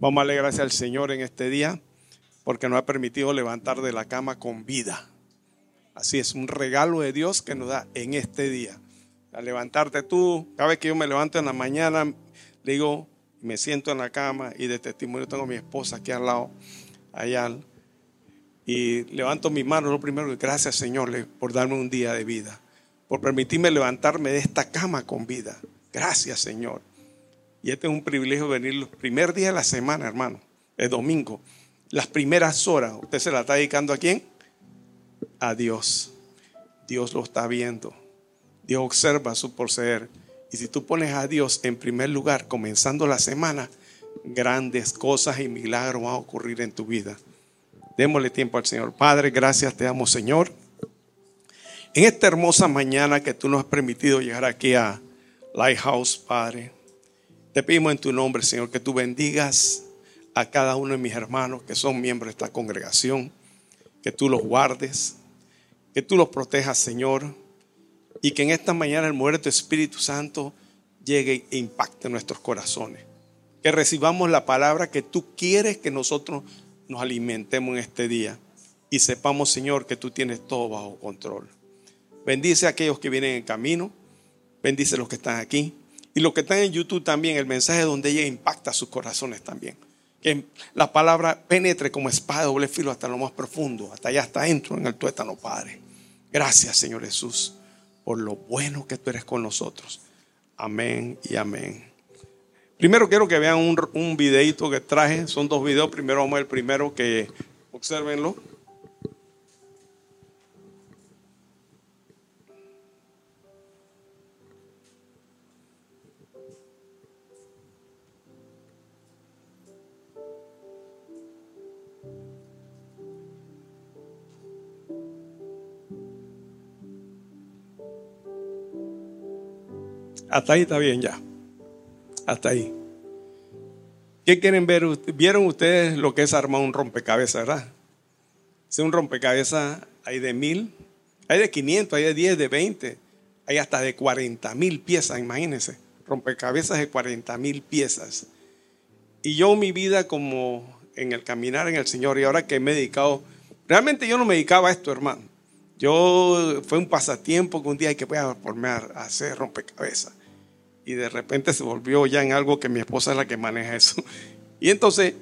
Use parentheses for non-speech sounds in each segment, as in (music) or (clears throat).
Vamos a darle gracias al Señor en este día porque nos ha permitido levantar de la cama con vida. Así es, un regalo de Dios que nos da en este día. Al levantarte tú, cada vez que yo me levanto en la mañana, le digo, me siento en la cama y de testimonio tengo a mi esposa aquí al lado, allá. Y levanto mi mano, lo primero, gracias Señor por darme un día de vida, por permitirme levantarme de esta cama con vida. Gracias Señor. Y este es un privilegio venir los primeros días de la semana, hermano, el domingo. Las primeras horas, ¿usted se la está dedicando a quién? A Dios. Dios lo está viendo. Dios observa su proceder. Y si tú pones a Dios en primer lugar, comenzando la semana, grandes cosas y milagros van a ocurrir en tu vida. Démosle tiempo al Señor. Padre, gracias te damos, Señor. En esta hermosa mañana que tú nos has permitido llegar aquí a Lighthouse, Padre. Te pedimos en tu nombre, Señor, que tú bendigas a cada uno de mis hermanos que son miembros de esta congregación, que tú los guardes, que tú los protejas, Señor, y que en esta mañana el tu Espíritu Santo llegue e impacte nuestros corazones. Que recibamos la palabra que tú quieres que nosotros nos alimentemos en este día y sepamos, Señor, que tú tienes todo bajo control. Bendice a aquellos que vienen en camino, bendice a los que están aquí. Y los que están en YouTube también, el mensaje donde ella impacta sus corazones también. Que la palabra penetre como espada de doble filo hasta lo más profundo, hasta allá, hasta adentro en el tuétano, Padre. Gracias, Señor Jesús, por lo bueno que tú eres con nosotros. Amén y amén. Primero quiero que vean un, un videito que traje. Son dos videos. Primero vamos el primero que observenlo. Hasta ahí está bien ya. Hasta ahí. ¿Qué quieren ver? ¿Vieron ustedes lo que es armar un rompecabezas, verdad? Es un rompecabezas, hay de mil, hay de 500, hay de 10, de 20, hay hasta de 40 mil piezas, imagínense. Rompecabezas de 40 mil piezas. Y yo mi vida como en el caminar en el Señor y ahora que me he dedicado, realmente yo no me dedicaba a esto, hermano. Yo fue un pasatiempo que un día hay que voy a formar a hacer rompecabezas y de repente se volvió ya en algo que mi esposa es la que maneja eso. Y entonces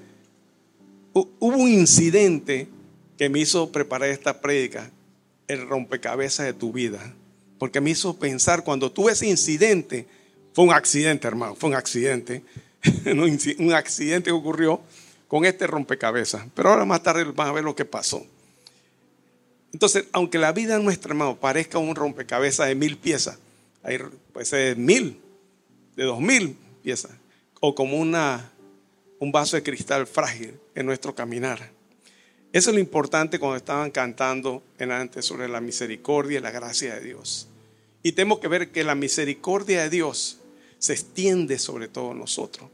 hubo un incidente que me hizo preparar esta prédica, el rompecabezas de tu vida, porque me hizo pensar cuando tuve ese incidente, fue un accidente, hermano, fue un accidente, (laughs) un accidente que ocurrió con este rompecabezas. Pero ahora más tarde van a ver lo que pasó. Entonces, aunque la vida nuestra, hermano, parezca un rompecabezas de mil piezas, hay, pues es mil, de dos mil piezas, o como una, un vaso de cristal frágil en nuestro caminar. Eso es lo importante cuando estaban cantando en antes sobre la misericordia y la gracia de Dios. Y tenemos que ver que la misericordia de Dios se extiende sobre todos nosotros.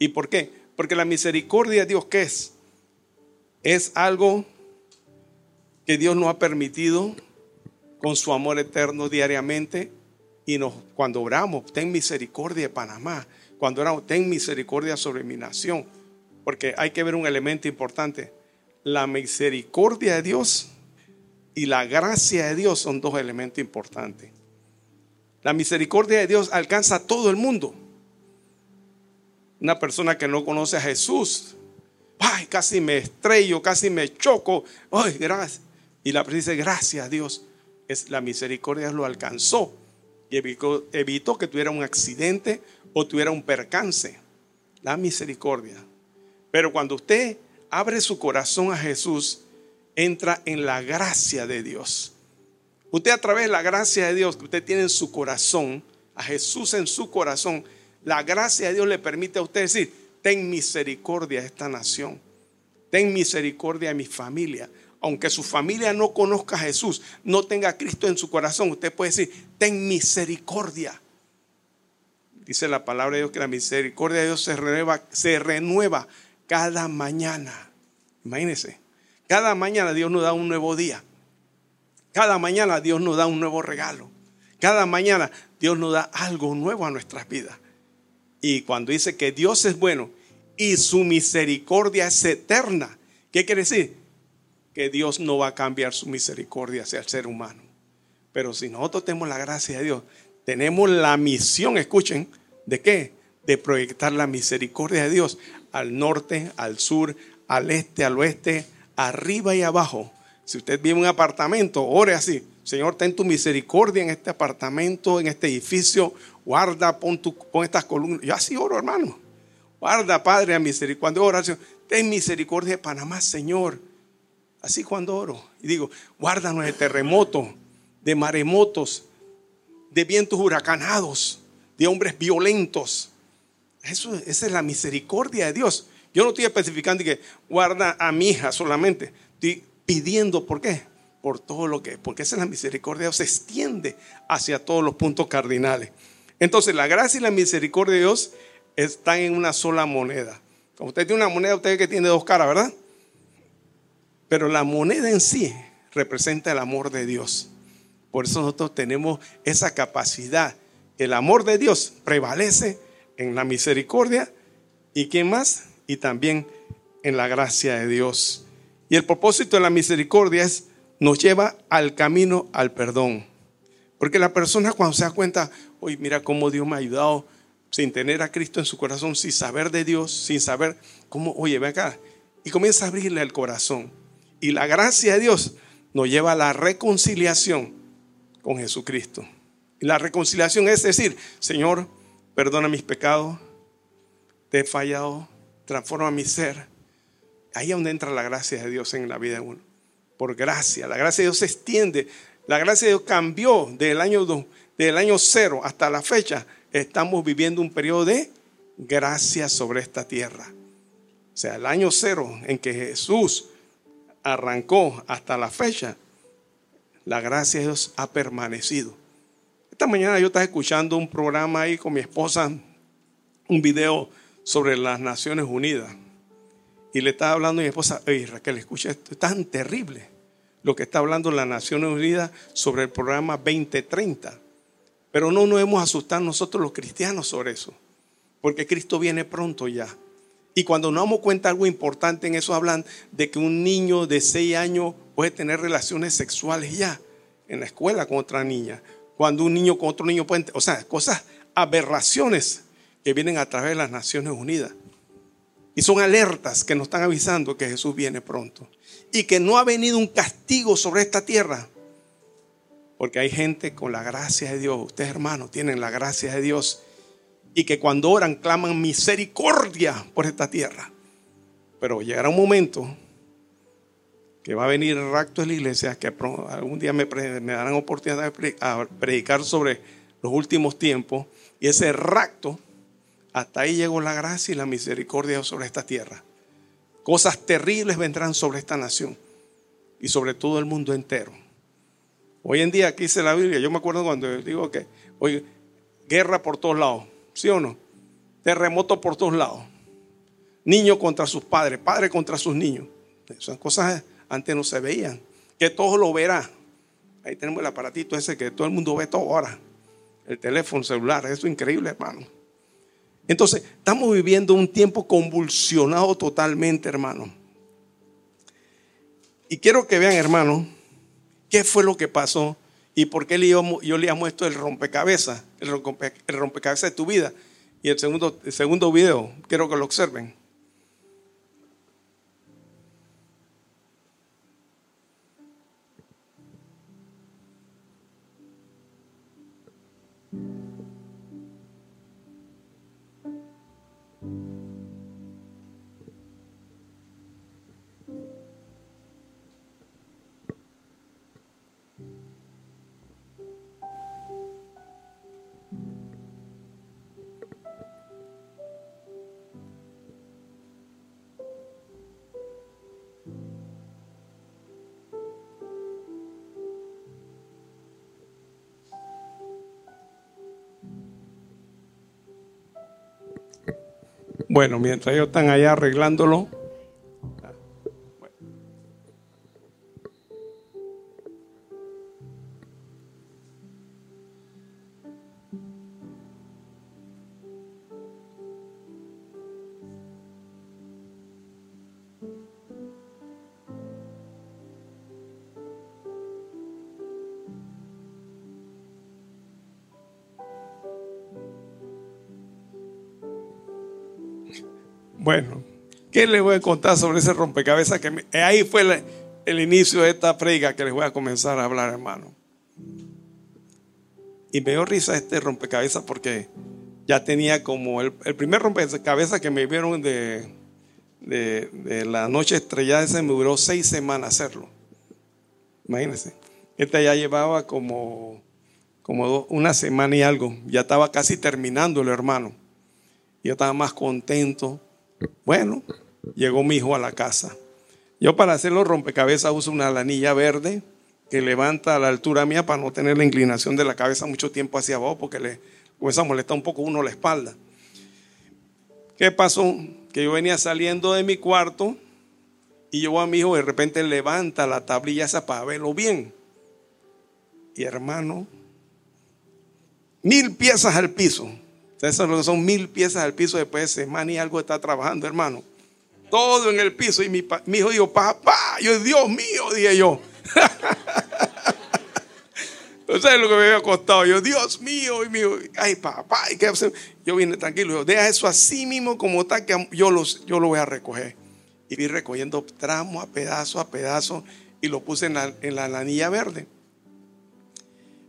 ¿Y por qué? Porque la misericordia de Dios, ¿qué es? Es algo que Dios nos ha permitido con su amor eterno diariamente y nos, cuando oramos, ten misericordia de Panamá. Cuando oramos, ten misericordia sobre mi nación. Porque hay que ver un elemento importante. La misericordia de Dios y la gracia de Dios son dos elementos importantes. La misericordia de Dios alcanza a todo el mundo. Una persona que no conoce a Jesús, ay, casi me estrello, casi me choco, ay, gracias. Y la dice, gracias a Dios, es la misericordia lo alcanzó y evitó, que tuviera un accidente o tuviera un percance. La misericordia. Pero cuando usted abre su corazón a Jesús, entra en la gracia de Dios. Usted a través de la gracia de Dios que usted tiene en su corazón, a Jesús en su corazón, la gracia de Dios le permite a usted decir, ten misericordia a esta nación, ten misericordia a mi familia, aunque su familia no conozca a Jesús, no tenga a Cristo en su corazón, usted puede decir, ten misericordia. Dice la palabra de Dios que la misericordia de Dios se renueva, se renueva cada mañana. Imagínense, cada mañana Dios nos da un nuevo día. Cada mañana Dios nos da un nuevo regalo. Cada mañana Dios nos da algo nuevo a nuestras vidas. Y cuando dice que Dios es bueno y su misericordia es eterna. ¿Qué quiere decir? Que Dios no va a cambiar su misericordia hacia el ser humano. Pero si nosotros tenemos la gracia de Dios, tenemos la misión, escuchen, ¿de qué? De proyectar la misericordia de Dios al norte, al sur, al este, al oeste, arriba y abajo. Si usted vive en un apartamento, ore así. Señor, ten tu misericordia en este apartamento, en este edificio. Guarda, pon, tu, pon estas columnas. Yo así oro, hermano. Guarda, Padre, a misericordia. Cuando oro, ten misericordia de Panamá, Señor. Así cuando oro. Y digo, guárdanos de terremoto, de maremotos, de vientos huracanados, de hombres violentos. Eso, esa es la misericordia de Dios. Yo no estoy especificando que guarda a mi hija solamente. Estoy pidiendo, ¿por qué? Por todo lo que, porque esa es la misericordia de Dios, se extiende hacia todos los puntos cardinales. Entonces, la gracia y la misericordia de Dios están en una sola moneda. Como usted tiene una moneda, usted que tiene dos caras, ¿verdad? Pero la moneda en sí representa el amor de Dios. Por eso nosotros tenemos esa capacidad. El amor de Dios prevalece en la misericordia. ¿Y quién más? y también en la gracia de Dios. Y el propósito de la misericordia es nos lleva al camino al perdón. Porque la persona cuando se da cuenta, oye, mira cómo Dios me ha ayudado sin tener a Cristo en su corazón, sin saber de Dios, sin saber cómo, oye, ve acá, y comienza a abrirle el corazón. Y la gracia de Dios nos lleva a la reconciliación con Jesucristo. Y la reconciliación es decir, Señor, perdona mis pecados, te he fallado, transforma mi ser. Ahí es donde entra la gracia de Dios en la vida de uno. Por gracia. La gracia de Dios se extiende. La gracia de Dios cambió del año, del año cero hasta la fecha. Estamos viviendo un periodo de gracia sobre esta tierra. O sea, el año cero en que Jesús arrancó hasta la fecha, la gracia de Dios ha permanecido. Esta mañana yo estaba escuchando un programa ahí con mi esposa, un video sobre las Naciones Unidas. Y le estaba hablando a mi esposa, oye Raquel, escucha esto, es tan terrible lo que está hablando las Naciones Unidas sobre el programa 2030. Pero no nos hemos asustado nosotros los cristianos sobre eso, porque Cristo viene pronto ya. Y cuando nos damos cuenta algo importante en eso, hablan de que un niño de 6 años puede tener relaciones sexuales ya en la escuela con otra niña. Cuando un niño con otro niño puede, o sea, cosas, aberraciones que vienen a través de las Naciones Unidas. Y son alertas que nos están avisando que Jesús viene pronto. Y que no ha venido un castigo sobre esta tierra. Porque hay gente con la gracia de Dios. Ustedes hermanos tienen la gracia de Dios. Y que cuando oran claman misericordia por esta tierra. Pero llegará un momento que va a venir el rapto de la iglesia, que algún día me, darán oportunidad de predicar sobre los últimos tiempos. Y ese rapto hasta ahí llegó la gracia y la misericordia sobre esta tierra. Cosas terribles vendrán sobre esta nación y sobre todo el mundo entero. Hoy en día, aquí dice la Biblia, yo me acuerdo cuando digo que, oye, guerra por todos lados, ¿sí o no? Terremoto por todos lados. Niños contra sus padres, padres contra sus niños. Esas cosas antes no se veían. Que todo lo verá. Ahí tenemos el aparatito ese que todo el mundo ve todo ahora. El teléfono celular, eso es increíble, hermano. Entonces, estamos viviendo un tiempo convulsionado totalmente, hermano. Y quiero que vean, hermano, qué fue lo que pasó y por qué yo, yo le llamo esto el rompecabezas, el, rompecabezas de tu vida. Y el segundo, el segundo video, quiero que lo observen. Bueno, mientras ellos están allá arreglándolo, Bueno, ¿qué les voy a contar sobre ese rompecabezas? Que ahí fue el, inicio de esta prega que les voy a comenzar a hablar, hermano. Y me dio risa este rompecabezas porque ya tenía como el, primer rompecabezas que me vieron de, de, la noche estrellada, ese me duró seis semanas hacerlo. Imagínense. Este ya llevaba como, como una semana y algo. Ya estaba casi terminando el hermano. Yo estaba más contento. Bueno, llegó mi hijo a la casa. Yo para hacer los rompecabezas uso una lanilla verde que levanta a la altura mía para no tener la inclinación de la cabeza mucho tiempo hacia abajo porque le comienza a molestar un poco uno la espalda. ¿Qué pasó? Que yo venía saliendo de mi cuarto y yo a mi hijo de repente levanta la tablilla esa para verlo bien. Y hermano, mil piezas al piso. Eso son mil piezas al piso después de semana y algo está trabajando, hermano. Todo en el piso. Y mi, hijo dijo, papá, yo, Dios mío, dije yo. (laughs) Entonces lo que me había costado. Yo, Dios mío, y mío, ay, papá, ¿y qué Yo vine tranquilo. deja eso así mismo como está, que yo, los, yo lo voy a recoger. Y vi recogiendo tramo a pedazo a pedazo y lo puse en la, en la anilla verde.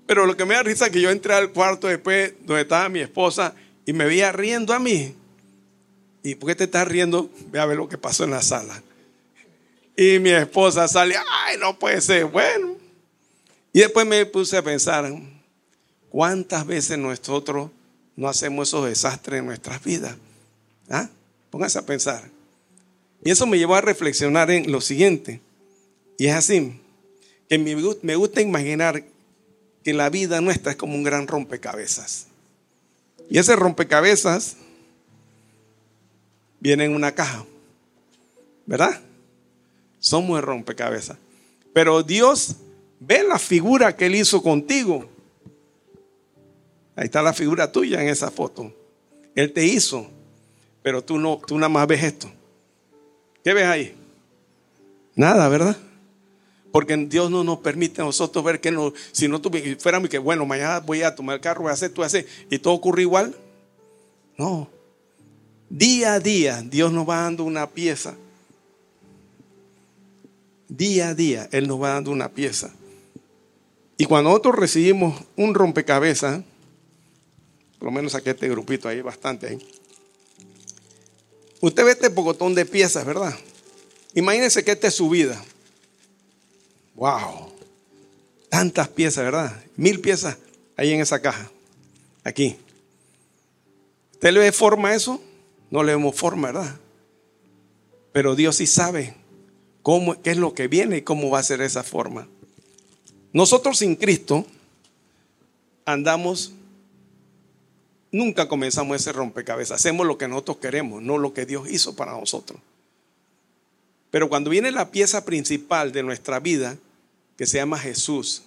Pero lo que me da risa es que yo entré al cuarto después donde estaba mi esposa y me veía riendo a mí. ¿Y por qué te estás riendo? Ve a ver lo que pasó en la sala. Y mi esposa sale, ay, no puede ser, bueno. Y después me puse a pensar, ¿cuántas veces nosotros no hacemos esos desastres en nuestras vidas? ¿Ah? Pónganse a pensar. Y eso me llevó a reflexionar en lo siguiente. Y es así, que me gusta imaginar que la vida nuestra es como un gran rompecabezas. Y ese rompecabezas viene en una caja, ¿verdad? Somos el rompecabezas. Pero Dios ve la figura que Él hizo contigo. Ahí está la figura tuya en esa foto. Él te hizo, pero tú no, tú nada más ves esto. ¿Qué ves ahí? Nada, ¿verdad? Porque Dios no nos permite a nosotros ver que no, si no fuéramos que bueno, mañana voy a tomar el carro, voy a hacer, tú hacer, y todo ocurre igual. No. Día a día Dios nos va dando una pieza. Día a día Él nos va dando una pieza. Y cuando nosotros recibimos un rompecabezas, por lo menos aquí este grupito ahí, bastante ahí. Usted ve este pocotón de piezas, ¿verdad? Imagínense que esta es su vida. Wow. Tantas piezas, ¿verdad? Mil piezas ahí en esa caja. Aquí. ¿Usted le ve forma a eso? No le vemos forma, ¿verdad? Pero Dios sí sabe cómo, qué es lo que viene y cómo va a ser esa forma. Nosotros sin Cristo andamos, nunca comenzamos ese rompecabezas. Hacemos lo que nosotros queremos, no lo que Dios hizo para nosotros. Pero cuando viene la pieza principal de nuestra vida, que se llama Jesús,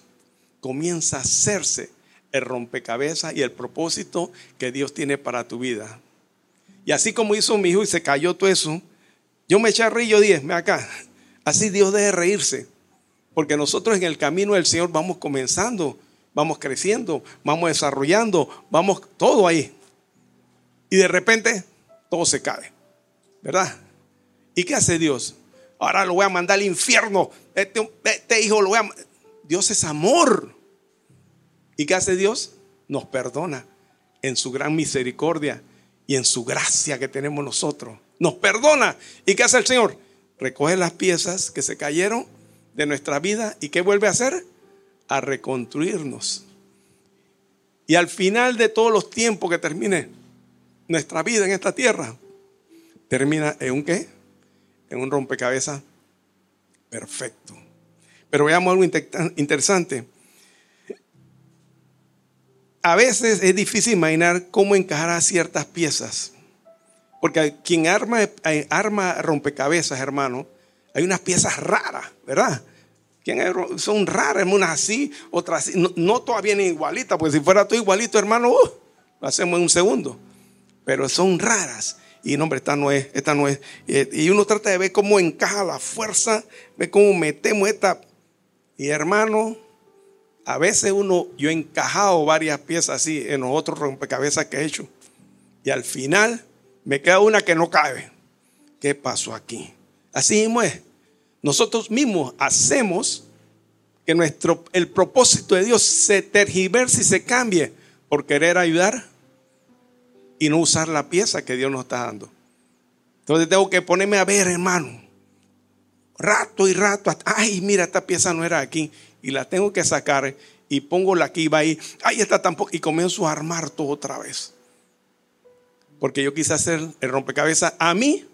comienza a hacerse el rompecabezas y el propósito que Dios tiene para tu vida. Y así como hizo mi hijo y se cayó todo eso, yo me eché a reír, yo dije, me acá, así Dios debe reírse, porque nosotros en el camino del Señor vamos comenzando, vamos creciendo, vamos desarrollando, vamos todo ahí. Y de repente todo se cae, ¿verdad? ¿Y qué hace Dios? ahora lo voy a mandar al infierno. Este, este, hijo lo voy a... Dios es amor. ¿Y qué hace Dios? Nos perdona en su gran misericordia y en su gracia que tenemos nosotros. Nos perdona. ¿Y qué hace el Señor? Recoge las piezas que se cayeron de nuestra vida y ¿qué vuelve a hacer? A reconstruirnos. Y al final de todos los tiempos que termine nuestra vida en esta tierra, termina en un qué? en un rompecabezas perfecto. Pero veamos algo interesante. A veces es difícil imaginar cómo encajar ciertas piezas. Porque quien arma, arma rompecabezas, hermano, hay unas piezas raras, ¿verdad? Son raras, unas así, otras así. No, todas vienen igualitas, porque si fuera todo igualito, hermano, uh, lo hacemos en un segundo. Pero son raras. Y no, esta no es, esta no es. Y uno trata de ver cómo encaja la fuerza, ve cómo metemos esta. Y hermano, a veces uno, yo he encajado varias piezas así en los otros rompecabezas que he hecho. Y al final me queda una que no cabe. ¿qué pasó aquí? Así mismo es. Nosotros mismos hacemos que nuestro, el propósito de Dios se tergiverse y se cambie por querer ayudar y no usar la pieza que Dios nos está dando. Entonces tengo que ponerme a ver, hermano, rato y rato, ay, mira, esta pieza no era aquí y la tengo que sacar y pongo la que iba ahí, ay, está tampoco, y comienzo a armar todo otra vez. Porque yo quise hacer el rompecabezas a mi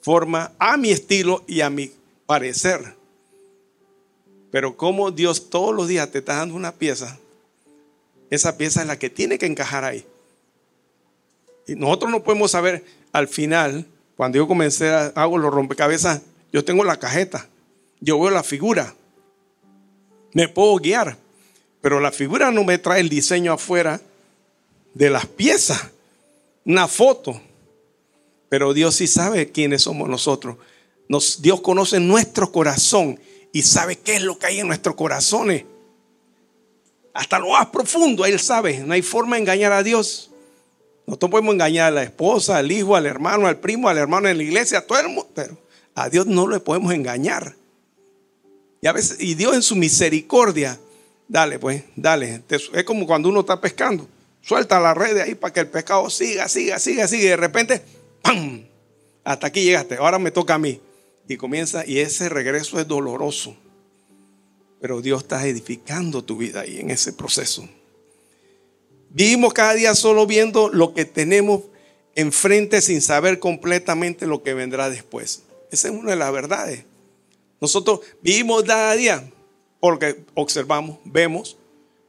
forma, a mi estilo y a mi parecer. Pero como Dios todos los días te está dando una pieza, esa pieza es la que tiene que encajar ahí. Y nosotros no podemos saber al final, cuando yo comencé a hago los rompecabezas, yo tengo la cajeta, yo veo la figura, me puedo guiar, pero la figura no me trae el diseño afuera de las piezas, una foto. Pero Dios sí sabe quiénes somos nosotros. Dios conoce nuestro corazón y sabe qué es lo que hay en nuestros corazones. Hasta lo más profundo, Él sabe. No hay forma de engañar a Dios. Nosotros podemos engañar a la esposa, al hijo, al hermano, al primo, al hermano en la iglesia, a todo el mundo. Pero a Dios no le podemos engañar. Y a veces, y Dios en su misericordia, dale pues, dale. Es como cuando uno está pescando. Suelta la red de ahí para que el pescado siga, siga, siga, siga. Y de repente, ¡pam! Hasta aquí llegaste. Ahora me toca a mí. Y comienza, y ese regreso es doloroso. Pero Dios está edificando tu vida ahí en ese proceso. Vivimos cada día solo viendo lo que tenemos enfrente sin saber completamente lo que vendrá después. Esa es una de las verdades. Nosotros vivimos cada día porque observamos, vemos,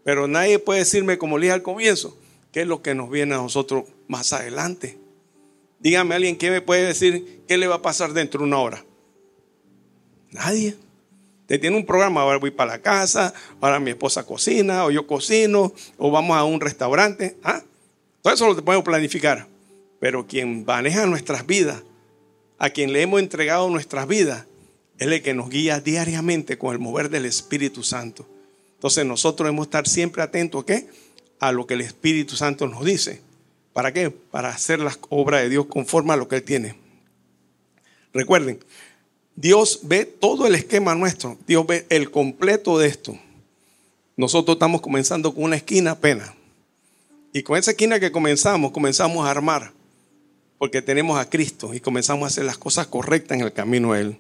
pero nadie puede decirme, como le dije al comienzo, qué es lo que nos viene a nosotros más adelante. Dígame alguien que me puede decir qué le va a pasar dentro de una hora. Nadie. Te tiene un programa, ahora voy para la casa, ahora mi esposa cocina, o yo cocino, o vamos a un restaurante. ¿Ah? Todo eso lo podemos planificar. Pero quien maneja nuestras vidas, a quien le hemos entregado nuestras vidas, es el que nos guía diariamente con el mover del Espíritu Santo. Entonces nosotros debemos estar siempre atentos ¿qué? a lo que el Espíritu Santo nos dice. ¿Para qué? Para hacer las obras de Dios conforme a lo que Él tiene. Recuerden, Dios ve todo el esquema nuestro. Dios ve el completo de esto. Nosotros estamos comenzando con una esquina apenas. Y con esa esquina que comenzamos, comenzamos a armar. Porque tenemos a Cristo y comenzamos a hacer las cosas correctas en el camino de Él.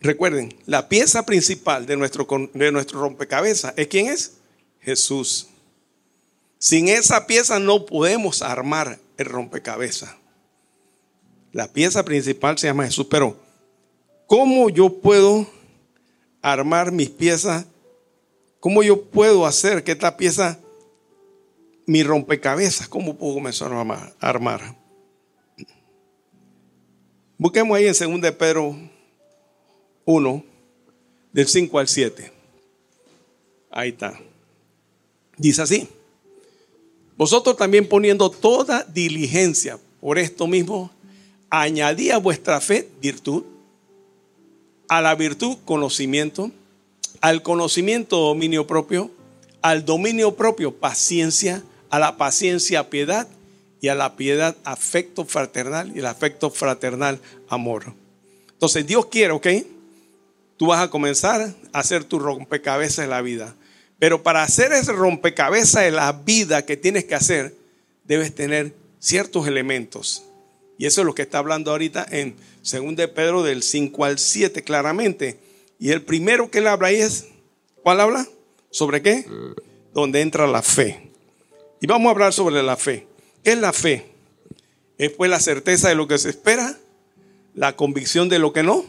Recuerden, la pieza principal de nuestro, de nuestro rompecabezas es quién es? Jesús. Sin esa pieza no podemos armar el rompecabezas. La pieza principal se llama Jesús, pero ¿cómo yo puedo armar mis piezas? ¿Cómo yo puedo hacer que esta pieza, mi rompecabezas, cómo puedo comenzar a armar? Busquemos ahí en 2 de Pedro 1, del 5 al 7. Ahí está. Dice así. Vosotros también poniendo toda diligencia por esto mismo, añadí a vuestra fe virtud, a la virtud conocimiento, al conocimiento dominio propio, al dominio propio paciencia, a la paciencia piedad y a la piedad afecto fraternal y el afecto fraternal amor. Entonces Dios quiere, ¿ok? tú vas a comenzar a hacer tu rompecabezas de la vida. Pero para hacer ese rompecabezas de la vida que tienes que hacer, debes tener ciertos elementos. Y eso es lo que está hablando ahorita en 2 de Pedro del 5 al 7 claramente. Y el primero que él habla ahí es, ¿cuál habla? ¿Sobre qué? Donde entra la fe. Y vamos a hablar sobre la fe. ¿Qué es la fe? Es pues la certeza de lo que se espera, la convicción de lo que no,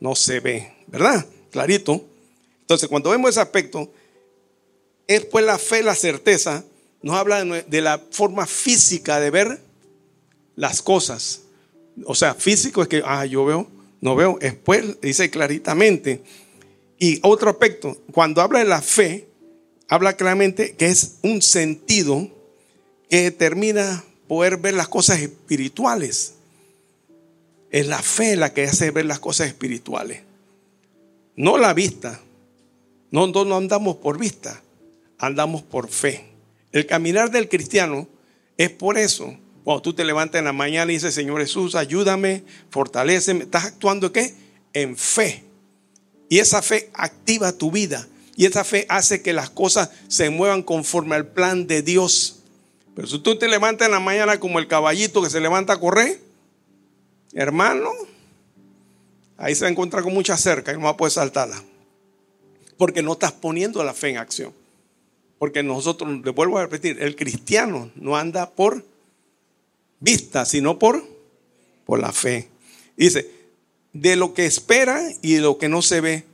no se ve. ¿verdad? Clarito. Entonces, cuando vemos ese aspecto, es pues la fe, la certeza, nos habla de la forma física de ver las cosas. O sea, físico es que, ah, yo veo, no veo, después dice claritamente. Y otro aspecto, cuando habla de la fe, habla claramente que es un sentido que determina poder ver las cosas espirituales. Es la fe la que hace ver las cosas espirituales. No la vista. No, no, andamos por vista, andamos por fe. El caminar del cristiano es por eso, Cuando tú te levantas en la mañana y dices, Señor Jesús, ayúdame, fortaleceme, estás actuando ¿qué? En fe. Y esa fe activa tu vida. Y esa fe hace que las cosas se muevan conforme al plan de Dios. Pero si tú te levantas en la mañana como el caballito que se levanta a correr, hermano, ahí se va a encontrar con mucha cerca y no va a poder saltarla. Porque no estás poniendo la fe en acción. Porque nosotros, le vuelvo a repetir, el cristiano no anda por vista, sino por, por la fe. Dice, de lo que espera y de lo que no se ve.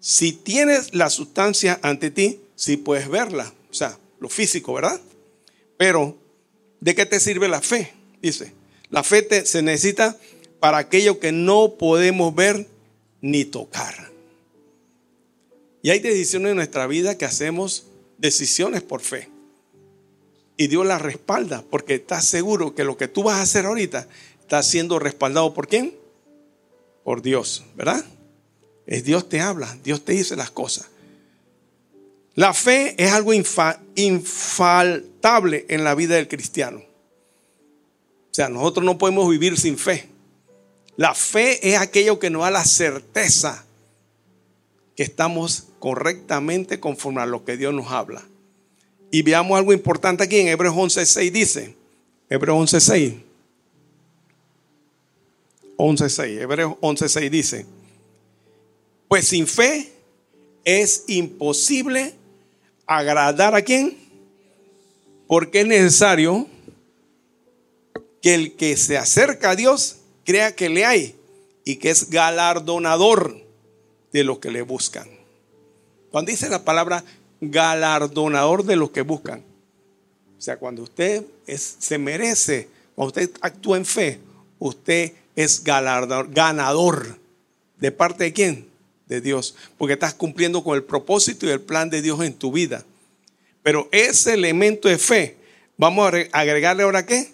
Si tienes la sustancia ante ti, sí puedes verla. O sea, lo físico, ¿verdad? Pero, ¿de qué te sirve la fe? Dice, la fe se necesita para aquello que no podemos ver ni tocar. Y hay decisiones en nuestra vida que hacemos decisiones por fe. Y Dios las respalda porque está seguro que lo que tú vas a hacer ahorita está siendo respaldado por quién? Por Dios, ¿verdad? Es Dios te habla, Dios te dice las cosas. La fe es algo infaltable en la vida del cristiano. O sea, nosotros no podemos vivir sin fe. La fe es aquello que nos da la certeza que estamos correctamente conforme a lo que Dios nos habla. Y veamos algo importante aquí en Hebreos 11.6 dice, Hebreos 11.6, 11.6, Hebreos 11.6 dice, pues sin fe es imposible agradar a quién? Porque es necesario que el que se acerca a Dios crea que le hay y que es galardonador de los que le buscan. Cuando dice la palabra galardonador de los que buscan, o sea, cuando usted es, se merece, cuando usted actúa en fe, usted es galardonador, ganador. ¿De parte de quién? de Dios, porque estás cumpliendo con el propósito y el plan de Dios en tu vida. Pero ese elemento de fe, vamos a agregarle ahora qué?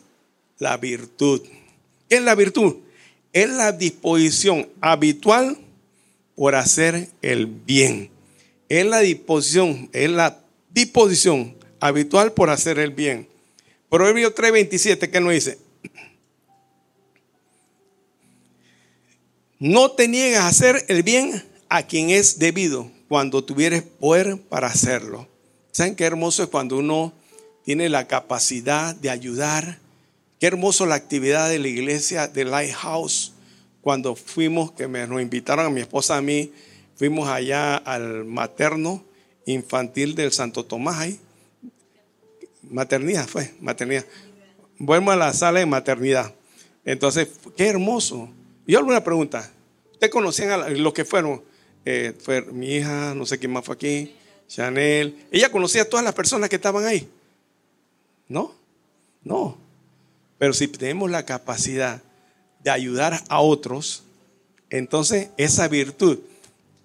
La virtud. ¿Qué es la virtud? Es la disposición habitual por hacer el bien. Es la disposición, es la disposición habitual por hacer el bien. Proverbio 3:27, ¿qué nos dice? No te niegas a hacer el bien a quien es debido cuando tuvieres poder para hacerlo. ¿Saben qué hermoso es cuando uno tiene la capacidad de ayudar? Qué hermoso la actividad de la iglesia de Lighthouse. Cuando fuimos, que me, nos invitaron a mi esposa a mí, fuimos allá al materno infantil del Santo Tomás ahí. Maternidad fue, maternidad. Vuelvo a la sala de maternidad. Entonces, qué hermoso. Y alguna pregunta. ¿Ustedes conocían a los que fueron? Eh, fue mi hija, no sé quién más fue aquí, Chanel. Ella conocía a todas las personas que estaban ahí. ¿No? No. Pero si tenemos la capacidad de ayudar a otros, entonces esa virtud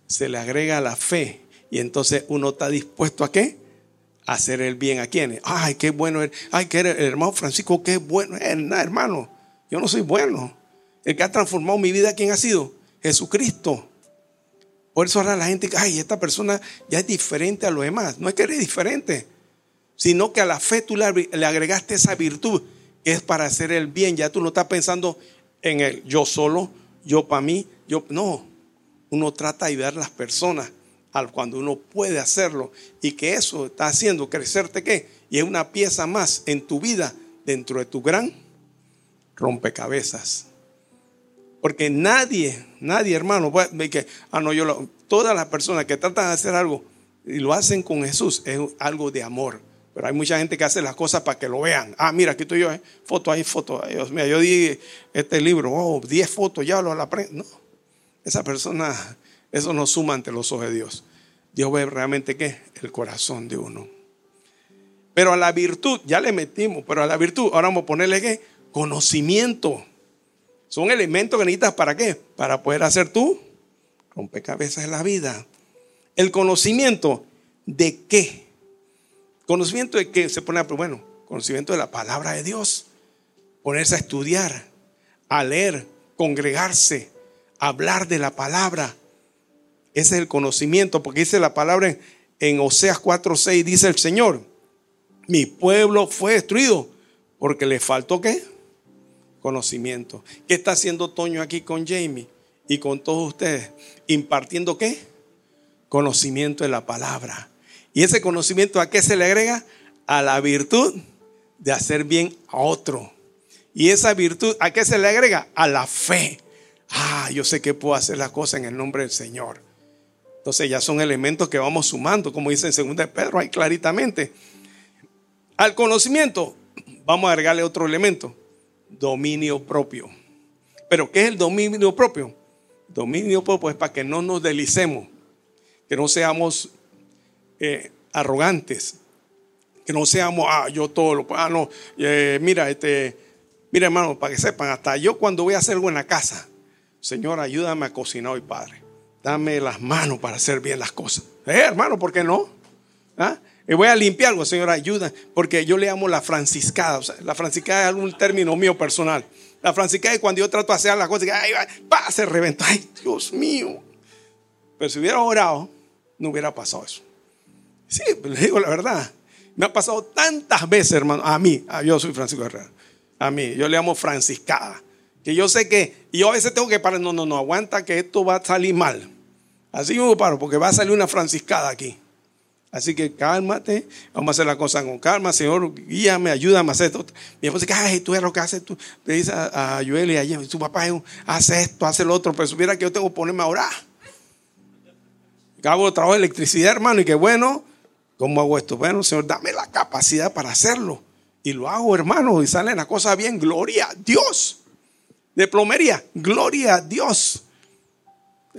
se le agrega la fe. Y entonces uno está dispuesto a qué? Hacer el bien a quienes. Ay, qué bueno. Ay, que el hermano Francisco, qué bueno. Eh, hermano, yo no soy bueno. El que ha transformado mi vida, ¿quién ha sido? Jesucristo. Por eso ahora la gente, ay, esta persona ya es diferente a los demás. No es que eres diferente, sino que a la fe tú le, agregaste esa virtud que es para hacer el bien. Ya tú no estás pensando en el yo solo, yo para mí, yo no. Uno trata de ayudar a las personas cuando uno puede hacerlo y que eso está haciendo crecerte qué? Y es una pieza más en tu vida dentro de tu gran rompecabezas. Porque nadie, nadie, hermano, que, ah, no, yo todas las personas que tratan de hacer algo y lo hacen con Jesús es algo de amor. Pero hay mucha gente que hace las cosas para que lo vean. Ah, mira, aquí estoy yo, eh. foto ahí, foto. Dios mío, yo di este libro, oh, 10 fotos, ya lo aprendo. No, esa persona, eso no suma ante los ojos de Dios. Dios ve realmente qué? El corazón de uno. Pero a la virtud, ya le metimos, pero a la virtud, ahora vamos a ponerle qué? Conocimiento. Son elementos que necesitas para qué? Para poder hacer tú rompecabezas de la vida. El conocimiento de qué? Conocimiento de qué se pone, bueno, conocimiento de la palabra de Dios. Ponerse a estudiar, a leer, congregarse, hablar de la palabra. Ese es el conocimiento, porque dice la palabra en, Oseas 4:6, dice el Señor: Mi pueblo fue destruido Porque le faltó qué? Conocimiento. ¿Qué está haciendo Toño aquí con Jamie y con todos ustedes? Impartiendo qué? Conocimiento de la palabra. ¿Y ese conocimiento a qué se le agrega? A la virtud de hacer bien a otro. ¿Y esa virtud a qué se le agrega? A la fe. Ah, yo sé que puedo hacer las cosas en el nombre del Señor. Entonces ya son elementos que vamos sumando, como dice en 2 Pedro ahí claritamente. Al conocimiento vamos a agregarle otro elemento, dominio propio. Pero ¿qué es el dominio propio? Dominio propio es para que no nos delicemos, que no seamos eh, arrogantes, que no seamos, ah, yo todo lo ah, no, eh, mira, este, mira hermano, para que sepan, hasta yo cuando voy a hacer algo en la casa, Señor, ayúdame a cocinar hoy, Padre. Dame las manos para hacer bien las cosas. Eh, hermano, ¿por qué no? ¿Ah? Y voy a limpiar algo, Señor, ayuda, porque yo le amo la franciscada. la franciscada es algún término mío personal. La franciscada es cuando yo trato de hacer las cosas, ay, va, se reventa. Ay, Dios mío. Pero si hubiera orado, no hubiera pasado eso. Sí, le digo la verdad. Me ha pasado tantas veces, hermano, a mí, yo soy Francisco Herrera, a mí, yo le amo franciscada. Que yo sé que, y yo a veces tengo que parar, no, no, no, aguanta que esto va a salir mal. Así yo paro, porque va a salir una franciscada aquí. Así que cálmate, vamos a hacer la cosa con calma, Señor, guíame, ayúdame a hacer esto. Mi esposa dice, ay, tú eres lo que haces, tú le dices a, Joel y a tu papá hace esto, hace lo otro, pero supiera que yo tengo que ponerme a orar. Hago trabajo de electricidad, hermano, y que bueno, ¿cómo hago esto? Bueno, Señor, dame la capacidad para hacerlo. Y lo hago, hermano, y sale la cosa bien, gloria a Dios de plomería. Gloria a Dios.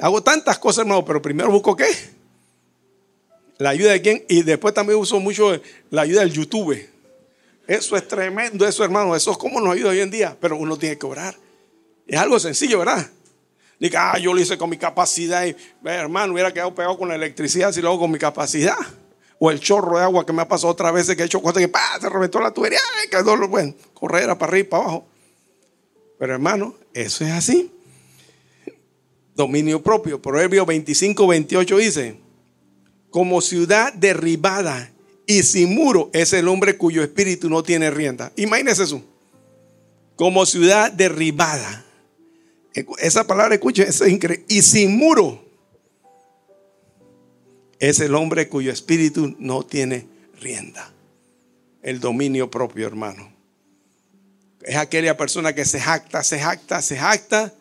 Hago tantas cosas, hermano, pero primero busco qué? La ayuda de quién. Y después también uso mucho la ayuda del YouTube. Eso es tremendo, eso, hermano. Eso es como nos ayuda hoy en día. Pero uno tiene que orar. Es algo sencillo, ¿verdad? Diga, ah, yo lo hice con mi capacidad. Y, hermano, hubiera quedado pegado con la electricidad si lo hago con mi capacidad. O el chorro de agua que me ha pasado otra vez que he hecho cosas que se reventó la tubería. Ay, quedó bueno, correr para arriba y para abajo. Pero hermano, eso es así. Dominio propio. Proverbio 25, 28 dice, como ciudad derribada y sin muro es el hombre cuyo espíritu no tiene rienda. Imagínese eso. Como ciudad derribada. Esa palabra, escuche, es increíble. Y sin muro es el hombre cuyo espíritu no tiene rienda. El dominio propio, hermano es aquella persona que se jacta, se jacta, se jacta.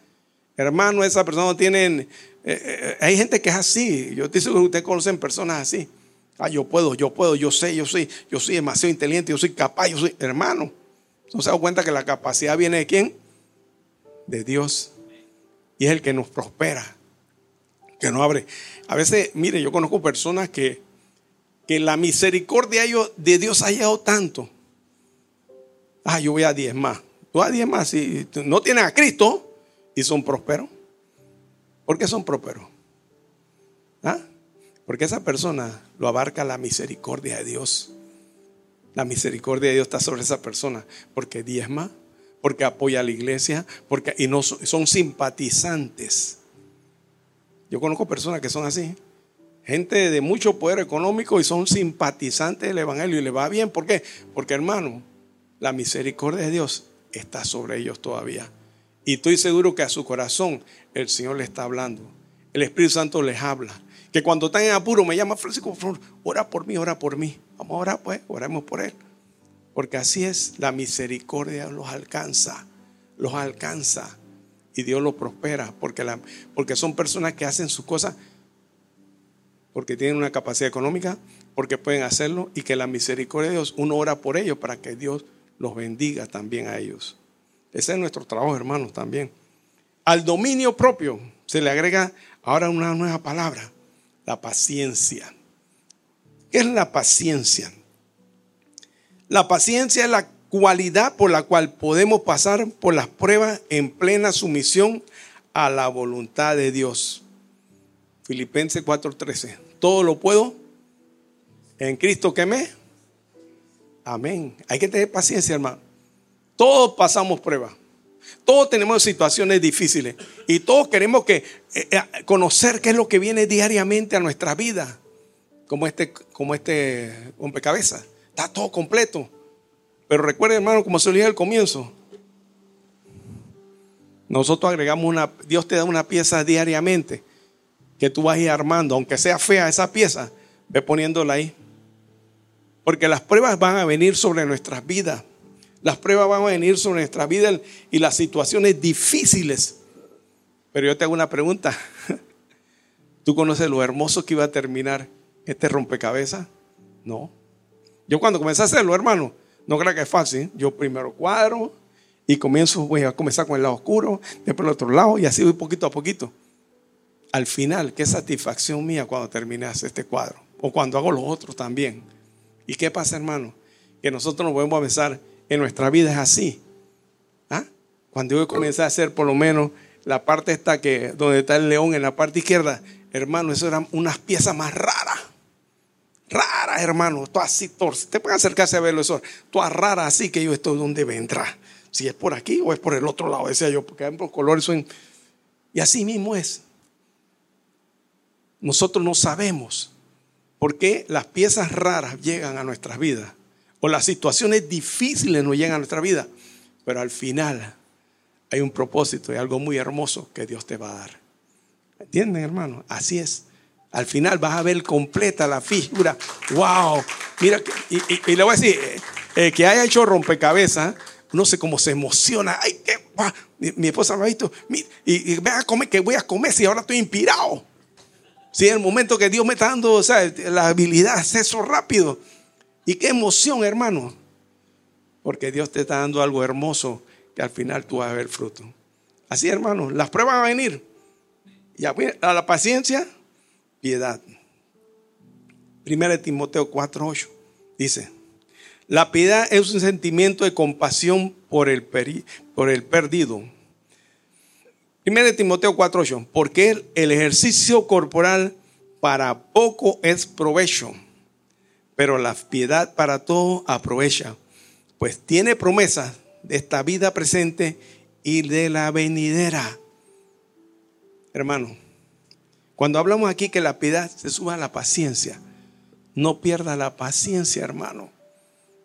Hermano, esa persona no tiene... Eh, eh, hay gente que es así. Yo te digo que ustedes conocen personas así. Ah, yo puedo, yo puedo, yo sé, yo soy, yo soy demasiado inteligente, yo soy capaz, yo soy hermano. ¿No se da cuenta que la capacidad viene de quién? De Dios. Y es el que nos prospera, que nos abre. A veces, mire, yo conozco personas que, que la misericordia de Dios ha llegado tanto ah, yo voy a más. Tú a más si no tienes a Cristo y son prósperos. ¿Por qué son prósperos? ¿Ah? Porque esa persona lo abarca la misericordia de Dios. La misericordia de Dios está sobre esa persona porque diezma, porque apoya a la iglesia, porque y no son simpatizantes. Yo conozco personas que son así. Gente de mucho poder económico y son simpatizantes del evangelio y le va bien. ¿Por qué? Porque hermano, la misericordia de Dios está sobre ellos todavía. Y estoy seguro que a su corazón el Señor le está hablando. El Espíritu Santo les habla. Que cuando están en apuro me llama Francisco, ora por mí, ora por mí. Vamos a orar pues, oremos por él. Porque así es, la misericordia los alcanza, los alcanza. Y Dios los prospera. Porque, la, porque son personas que hacen sus cosas porque tienen una capacidad económica, porque pueden hacerlo y que la misericordia de Dios, uno ora por ellos para que Dios los bendiga también a ellos. Ese es nuestro trabajo, hermanos, también. Al dominio propio se le agrega ahora una nueva palabra, la paciencia. ¿Qué es la paciencia? La paciencia es la cualidad por la cual podemos pasar por las pruebas en plena sumisión a la voluntad de Dios. Filipenses 4:13. Todo lo puedo en Cristo que me Amén. Hay que tener paciencia, hermano. Todos pasamos pruebas. Todos tenemos situaciones difíciles. Y todos queremos que, eh, eh, conocer qué es lo que viene diariamente a nuestra vida. Como este, como este rompecabezas. Está todo completo. Pero recuerden, hermano, como se lo dije al comienzo, nosotros agregamos una, Dios te da una pieza diariamente que tú vas a ir armando, aunque sea fea esa pieza, ve poniéndola ahí. Porque las pruebas van a venir sobre nuestras vidas. Las pruebas van a venir sobre nuestras vidas y las situaciones difíciles. Pero yo te hago una pregunta. (laughs) ¿Tú conoces lo hermoso que iba a terminar este rompecabezas? No. Yo cuando comencé a hacerlo, hermano, no creo que es fácil. Yo primero cuadro y comienzo, voy a comenzar con el lado oscuro, después el otro lado y así voy poquito a poquito. Al final, qué satisfacción mía cuando terminas este cuadro o cuando hago los otros también. ¿Y qué pasa, hermano? Que nosotros nos podemos a pensar en nuestra vida es así. ¿Ah? Cuando yo comencé a hacer por lo menos la parte esta que donde está el león en la parte izquierda, hermano, eso eran unas piezas más raras. Raras, hermano, todo así, te pueden acercarse a verlo eso, todas raras así que yo estoy donde vendrá. Si es por aquí o es por el otro lado, decía yo, porque los colores son... Y así mismo es. Nosotros no sabemos por qué las piezas raras llegan a nuestras vidas o las situaciones difíciles nos llegan a nuestra vida, pero al final hay un propósito y algo muy hermoso que Dios te va a dar. ¿Entienden, hermano? Así es. Al final vas a ver completa la figura. ¡Wow! Mira, y, le voy a decir, eh, eh, que haya hecho rompecabezas, no sé cómo se emociona. ¡Ay, qué! Mi, esposa me ha visto. Y, y a comer, que voy a comer si ahora estoy inspirado. Si en el momento que Dios me está dando o sea, la habilidad hacer eso rápido. Y qué emoción, hermano. Porque Dios te está dando algo hermoso que al final tú vas a ver fruto. Así, hermano, las pruebas van a venir. Y a la paciencia, piedad. Primera de Timoteo 4:8 dice, la piedad es un sentimiento de compasión por el, por el perdido. Primera de Timoteo 4:8, porque el ejercicio corporal para poco es provecho, pero la piedad para todo aprovecha, pues tiene promesas de esta vida presente y de la venidera. Hermano, cuando hablamos aquí que la piedad se suba a la paciencia, no pierda la paciencia, hermano.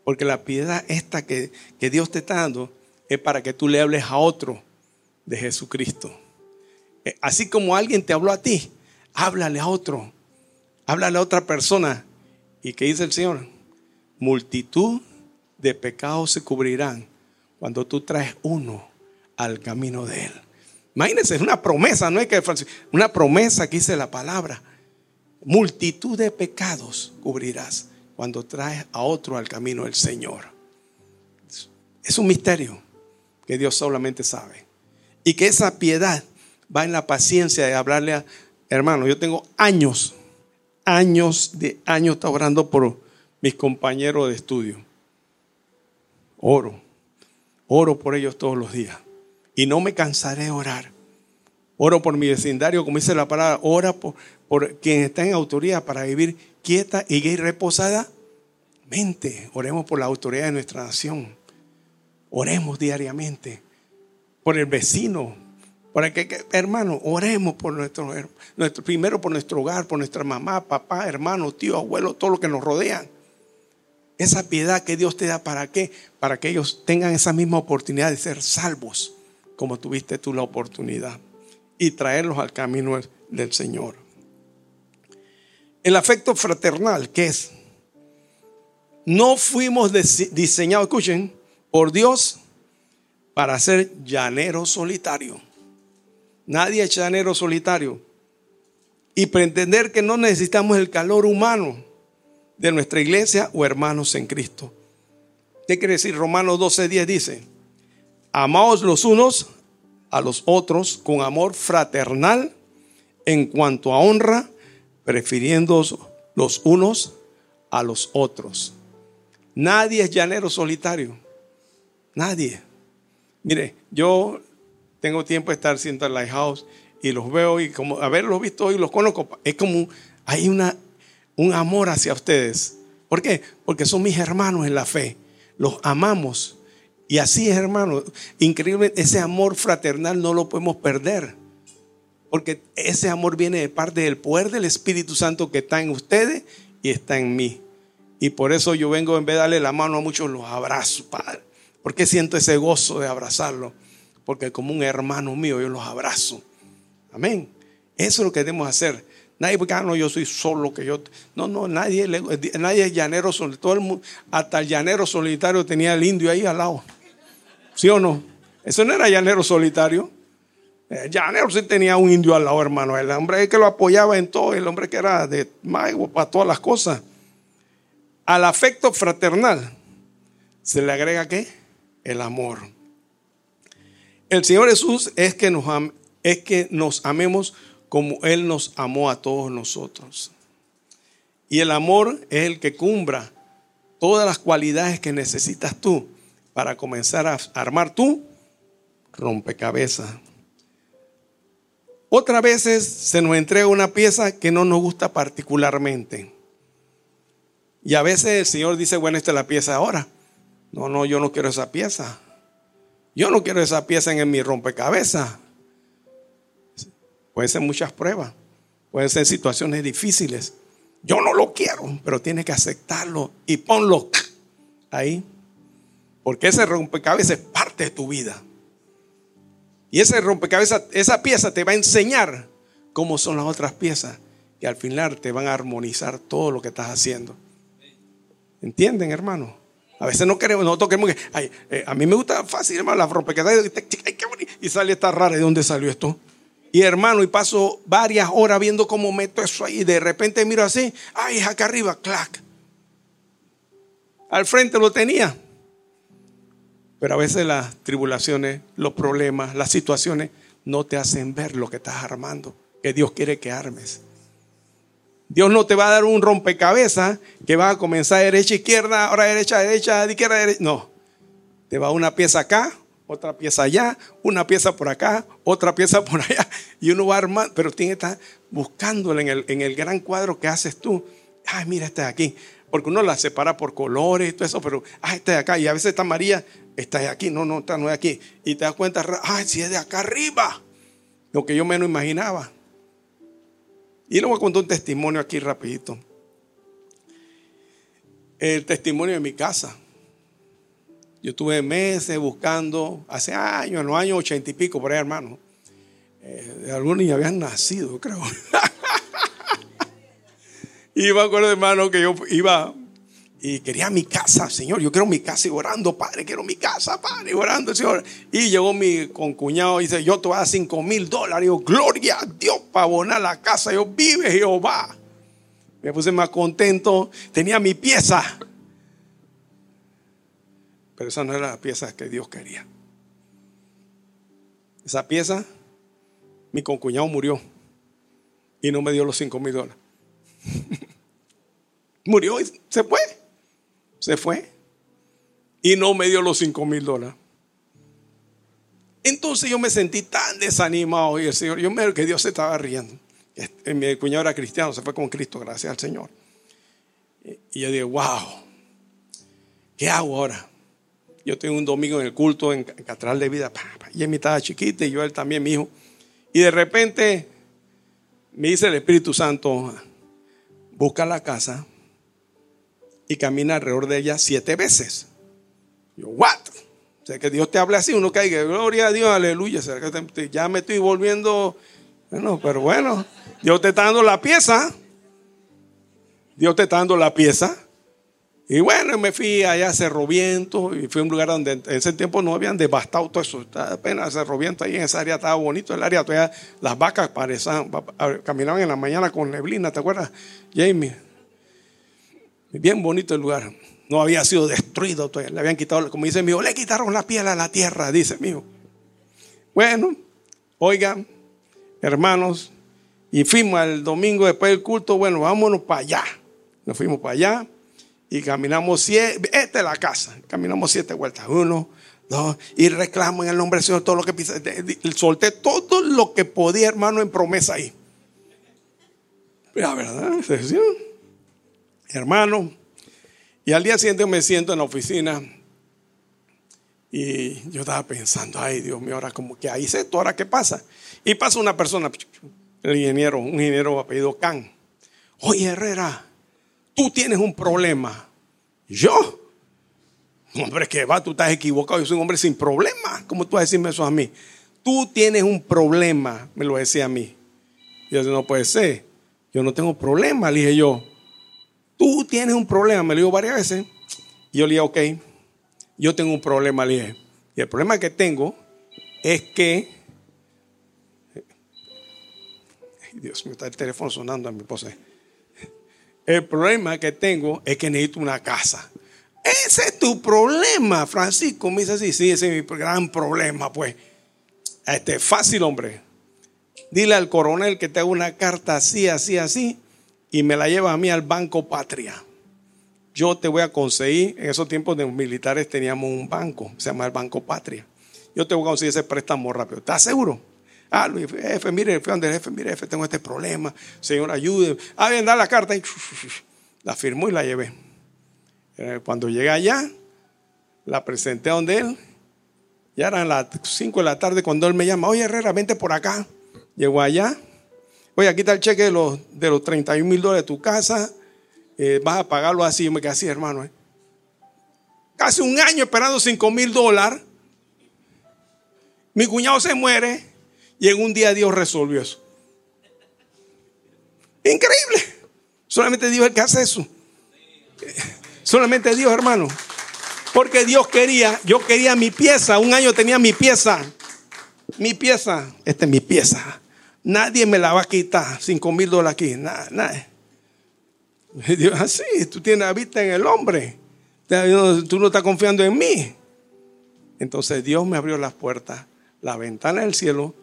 Porque la piedad esta que, que Dios te está dando es para que tú le hables a otro de Jesucristo. Eh, así como alguien te habló a ti, háblale a otro. Háblale a otra persona. ¿Y qué dice el Señor? Multitud de pecados se cubrirán cuando tú traes uno al camino de Él. Imagínense, es una promesa, no hay que una promesa que dice la palabra. Multitud de pecados cubrirás cuando traes a otro al camino del Señor. Es un misterio que Dios solamente sabe. Y que esa piedad va en la paciencia de hablarle a, hermano, yo tengo años, años de años orando por mis compañeros de estudio. Oro, Oro por ellos todos los días. Y no me cansaré de orar. Oro por mi vecindario, como dice la palabra, ora por, por quien está en autoridad para vivir quieta y reposada mente. Oremos por la autoridad de nuestra nación. Oremos diariamente por el vecino. El que, hermano, oremos por nuestro, nuestro, primero por nuestro hogar, por nuestra mamá, papá, hermano, tío, abuelo, todo lo que nos rodean. Esa piedad que Dios te da, ¿para qué? Para que ellos tengan esa misma oportunidad de ser salvos, como tuviste tú la oportunidad, y traerlos al camino del Señor. El afecto fraternal, ¿qué es? No fuimos diseñados, escuchen, por Dios para ser llanero solitario. Nadie es llanero solitario. Y pretender que no necesitamos el calor humano de nuestra iglesia o hermanos en Cristo. ¿Qué quiere decir? Romanos 12:10 dice, amaos los unos a los otros con amor fraternal en cuanto a honra, prefiriendo los unos a los otros. Nadie es llanero solitario. Nadie. Mire, yo tengo tiempo de estar siendo en Lighthouse y los veo y como haberlos visto y los conozco, es como hay una un amor hacia ustedes. ¿Por qué? Porque son mis hermanos en la fe. Los amamos. Y así es, hermano. Increíble, ese amor fraternal no lo podemos perder. Porque ese amor viene de parte del poder del Espíritu Santo que está en ustedes y está en mí. Y por eso yo vengo, en vez de darle la mano a muchos, los abrazo, Padre. Porque siento ese gozo de abrazarlo. Porque como un hermano mío, yo los abrazo. Amén. Eso es lo que debemos hacer. Nadie, porque ah, no, yo soy solo, que yo. No, no, nadie, nadie es llanero solitario. Todo el mundo, hasta el llanero solitario tenía el indio ahí al lado. ¿Sí o no? Eso no era llanero solitario. El llanero sí tenía un indio al lado, hermano. El hombre que lo apoyaba en todo, el hombre que era de mago para todas las cosas. Al afecto fraternal se le agrega qué? El amor. El Señor Jesús es que nos, es que nos amemos como Él nos amó a todos nosotros. Y el amor es el que cumbra todas las cualidades que necesitas tú para comenzar a armar tu rompecabezas. Otras veces se nos entrega una pieza que no nos gusta particularmente. Y a veces el Señor dice, bueno, esta es la pieza ahora. No, no, yo no quiero esa pieza. Yo no quiero esa pieza en mi rompecabezas. Pueden ser muchas pruebas, pueden ser situaciones difíciles. Yo no lo quiero, pero tienes que aceptarlo y ponlo ahí. Porque ese rompecabezas es parte de tu vida. Y ese rompecabezas, esa pieza te va a enseñar cómo son las otras piezas que al final te van a armonizar todo lo que estás haciendo. ¿Entienden, hermano? A veces no queremos, nosotros queremos que, eh, a mí me gusta fácil, hermano, la rompecabezas, y sale esta rara, ¿de dónde salió esto? Y hermano, y paso varias horas viendo cómo meto eso ahí. Y de repente miro así, ay, es acá arriba, clac. Al frente lo tenía. Pero a veces las tribulaciones, los problemas, las situaciones no te hacen ver lo que estás armando, que Dios quiere que armes. Dios no te va a dar un rompecabezas que va a comenzar derecha, izquierda, ahora derecha, derecha, izquierda, derecha. No. Te va una pieza acá, otra pieza allá, una pieza por acá, otra pieza por allá, y uno va armando, pero tiene que estar buscándole en el, en el gran cuadro que haces tú. Ay, mira, este de aquí. Porque uno la separa por colores y todo eso, pero, ay, este de acá. Y a veces está María, está de aquí, no, no, está no de aquí. Y te das cuenta, ay, si es de acá arriba. Lo que yo menos imaginaba. Y le voy a contar un testimonio aquí rapidito. El testimonio de mi casa. Yo tuve meses buscando, hace años, en los años ochenta y pico, por ahí, hermano. Eh, algunos ni habían nacido, creo. (laughs) y me acuerdo, hermano, que yo iba y quería mi casa, Señor. Yo quiero mi casa y orando, Padre, quiero mi casa, Padre, orando, Señor. Y llegó mi concuñado y dice: Yo te voy a dar cinco mil dólares. Yo, gloria a Dios para abonar la casa. Yo, vive Jehová. Me puse más contento. Tenía mi pieza. Pero esa no era la pieza que Dios quería. Esa pieza, mi concuñado murió y no me dio los 5 mil dólares. (laughs) murió y se fue. Se fue. Y no me dio los 5 mil dólares. Entonces yo me sentí tan desanimado y el Señor, yo me que Dios se estaba riendo. Este, mi cuñado era cristiano, se fue con Cristo, gracias al Señor. Y yo dije, wow, ¿qué hago ahora? Yo tengo un domingo en el culto en Catral de Vida. Y él estaba chiquita y yo él también, mi hijo. Y de repente me dice el Espíritu Santo, busca la casa y camina alrededor de ella siete veces. Yo, ¿what? O sea, que Dios te hable así, uno caiga, gloria a Dios, aleluya. ya me estoy volviendo, bueno, pero bueno, Dios te está dando la pieza. Dios te está dando la pieza. Y bueno, me fui allá a Cerro Viento y fui a un lugar donde en ese tiempo no habían devastado todo eso. Apenas Cerro Viento ahí en esa área estaba bonito. El área todavía, las vacas parecían, caminaban en la mañana con neblina, ¿te acuerdas, Jamie? Bien bonito el lugar. No había sido destruido todavía. Le habían quitado, como dice mi hijo, le quitaron la piel a la tierra, dice mi hijo. Bueno, oigan, hermanos, y fuimos el domingo después del culto, bueno, vámonos para allá. Nos fuimos para allá y caminamos siete, esta es la casa, caminamos siete vueltas, uno, dos, y reclamo en el nombre del Señor todo lo que pisa, solté todo lo que podía, hermano, en promesa ahí. La verdad, hermano, y al día siguiente me siento en la oficina y yo estaba pensando, ay Dios mío, ahora como que ahí sé, ahora qué pasa. Y pasa una persona, el ingeniero, un ingeniero apellido Can. Oye Herrera, tú tienes un problema. Yo. Hombre, que va, tú estás equivocado. Yo soy un hombre sin problema. ¿Cómo tú vas a decirme eso a mí? Tú tienes un problema, me lo decía a mí. Y yo no puede ser. Yo no tengo problema, le dije yo. Tú tienes un problema, me lo dijo varias veces. Y yo le dije, ok, yo tengo un problema, le dije. Y el problema que tengo es que. Dios mío, está el teléfono sonando a mi pose. El problema que tengo es que necesito una casa. Ese es tu problema, Francisco. Me dice así, sí, ese es mi gran problema, pues. Este, fácil, hombre. Dile al coronel que te haga una carta así, así, así, y me la lleva a mí al Banco Patria. Yo te voy a conseguir, en esos tiempos de militares teníamos un banco, se llama el Banco Patria. Yo te voy a conseguir ese préstamo rápido. ¿Estás seguro? Ah, Luis, jefe, mire, fui donde el jefe, mire, jefe, tengo este problema. Señor, ayude. Ah, bien, da la carta. La firmó y la llevé. Eh, cuando llegué allá, la presenté a donde él. Ya eran las 5 de la tarde cuando él me llama. Oye, Herrera, por acá. Llegó allá. Oye, aquí está el cheque de los, de los 31 mil dólares de tu casa. Eh, vas a pagarlo así. Yo me quedé así, hermano. Eh. Casi un año esperando 5 mil dólares. Mi cuñado se muere. Y en un día Dios resolvió eso. Increíble. Solamente Dios es el que hace eso. Solamente Dios, hermano. Porque Dios quería, yo quería mi pieza. Un año tenía mi pieza. Mi pieza. Esta es mi pieza. Nadie me la va a quitar. Cinco mil dólares aquí. Nada. Dios, así, tú tienes la vista en el hombre. Tú no estás confiando en mí. Entonces Dios me abrió las puertas, la ventana del cielo,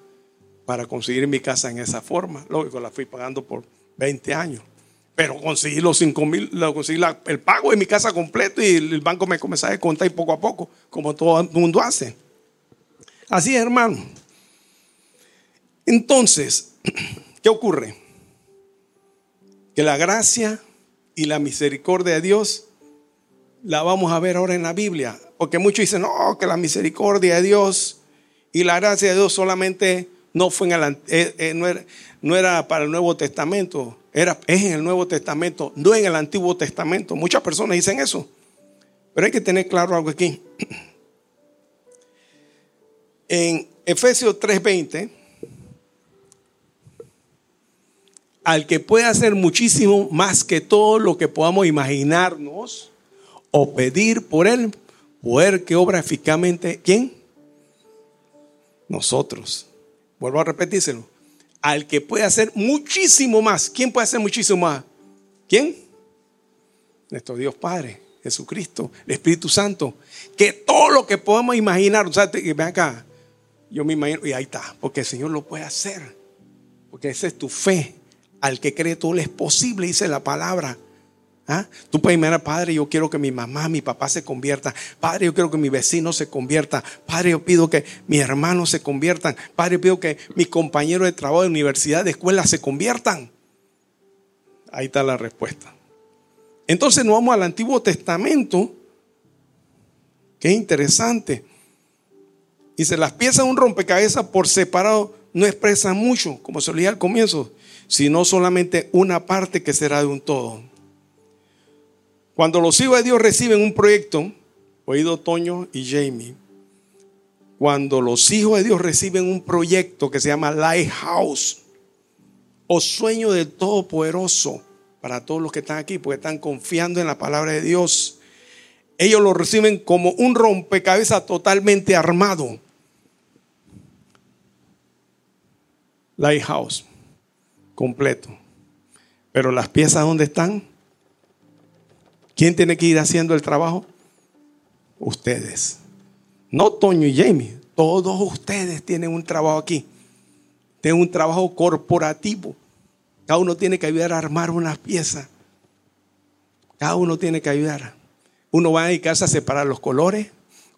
para conseguir mi casa en esa forma. Lógico, la fui pagando por 20 años. Pero conseguí los 5 mil, conseguí el pago de mi casa completo y el banco me comenzó a contar poco a poco, como todo el mundo hace. Así es, hermano. Entonces, (clears throat) ¿qué ocurre? Que la gracia y la misericordia de Dios la vamos a ver ahora en la Biblia. Porque muchos dicen, no, que la misericordia de Dios y la gracia de Dios solamente no fue en el, eh, eh, no, era, no era para el Nuevo Testamento, era, es en el Nuevo Testamento, no en el Antiguo Testamento. Muchas personas dicen eso. Pero hay que tener claro algo aquí. (clears throat) En Efesios 3:20, al que puede hacer muchísimo más que todo lo que podamos imaginarnos o pedir por él, poder que obra eficazmente, ¿quién? Nosotros. Vuelvo a repetírselo. Al que puede hacer muchísimo más. ¿Quién puede hacer muchísimo más? ¿Quién? Nuestro Dios Padre, Jesucristo, el Espíritu Santo. Que todo lo que podamos imaginar, o sea, ven acá, yo me imagino, y ahí está, porque el Señor lo puede hacer. Porque esa es tu fe. Al que cree todo es posible, dice la palabra. ¿Ah? Tú puedes Padre, yo quiero que mi mamá, mi papá se conviertan. Padre, yo quiero que mi vecino se convierta. Padre, yo pido que mis hermanos se conviertan. Padre, yo pido que mis compañeros de trabajo, de universidad, de escuela se conviertan. Ahí está la respuesta. Entonces nos vamos al Antiguo Testamento. Qué interesante. Dice, las piezas de un rompecabezas por separado no expresan mucho, como se leía al comienzo, sino solamente una parte que será de un todo. Cuando los hijos de Dios reciben un proyecto, oído Toño y Jamie, cuando los hijos de Dios reciben un proyecto que se llama Lighthouse o sueño del Todopoderoso, para todos los que están aquí, porque están confiando en la palabra de Dios, ellos lo reciben como un rompecabezas totalmente armado. Lighthouse, completo. Pero las piezas, ¿dónde están? ¿Quién tiene que ir haciendo el trabajo? Ustedes. No Toño y Jamie. Todos ustedes tienen un trabajo aquí. Tienen un trabajo corporativo. Cada uno tiene que ayudar a armar una pieza. Cada uno tiene que ayudar. Uno va a dedicarse a separar los colores.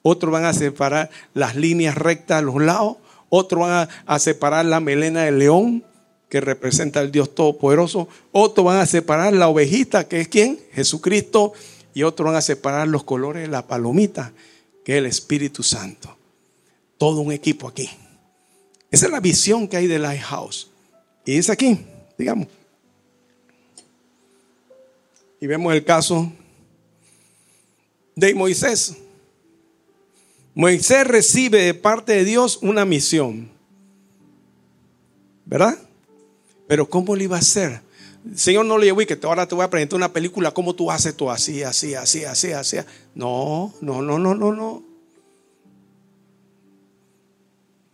Otros van a separar las líneas rectas a los lados. Otros van a, a separar la melena del león que representa al Dios Todopoderoso. Otros van a separar la ovejita, que es quién? Jesucristo. Y otros van a separar los colores de la palomita, que es el Espíritu Santo. Todo un equipo aquí. Esa es la visión que hay de Lighthouse. Y es aquí, digamos. Y vemos el caso de Moisés. Moisés recibe de parte de Dios una misión. ¿Verdad? Pero ¿cómo lo iba a hacer? El Señor no le dijo, que ahora te voy a presentar una película, ¿cómo tú haces tú así, así, así, así, así? No, no, no, no, no, no.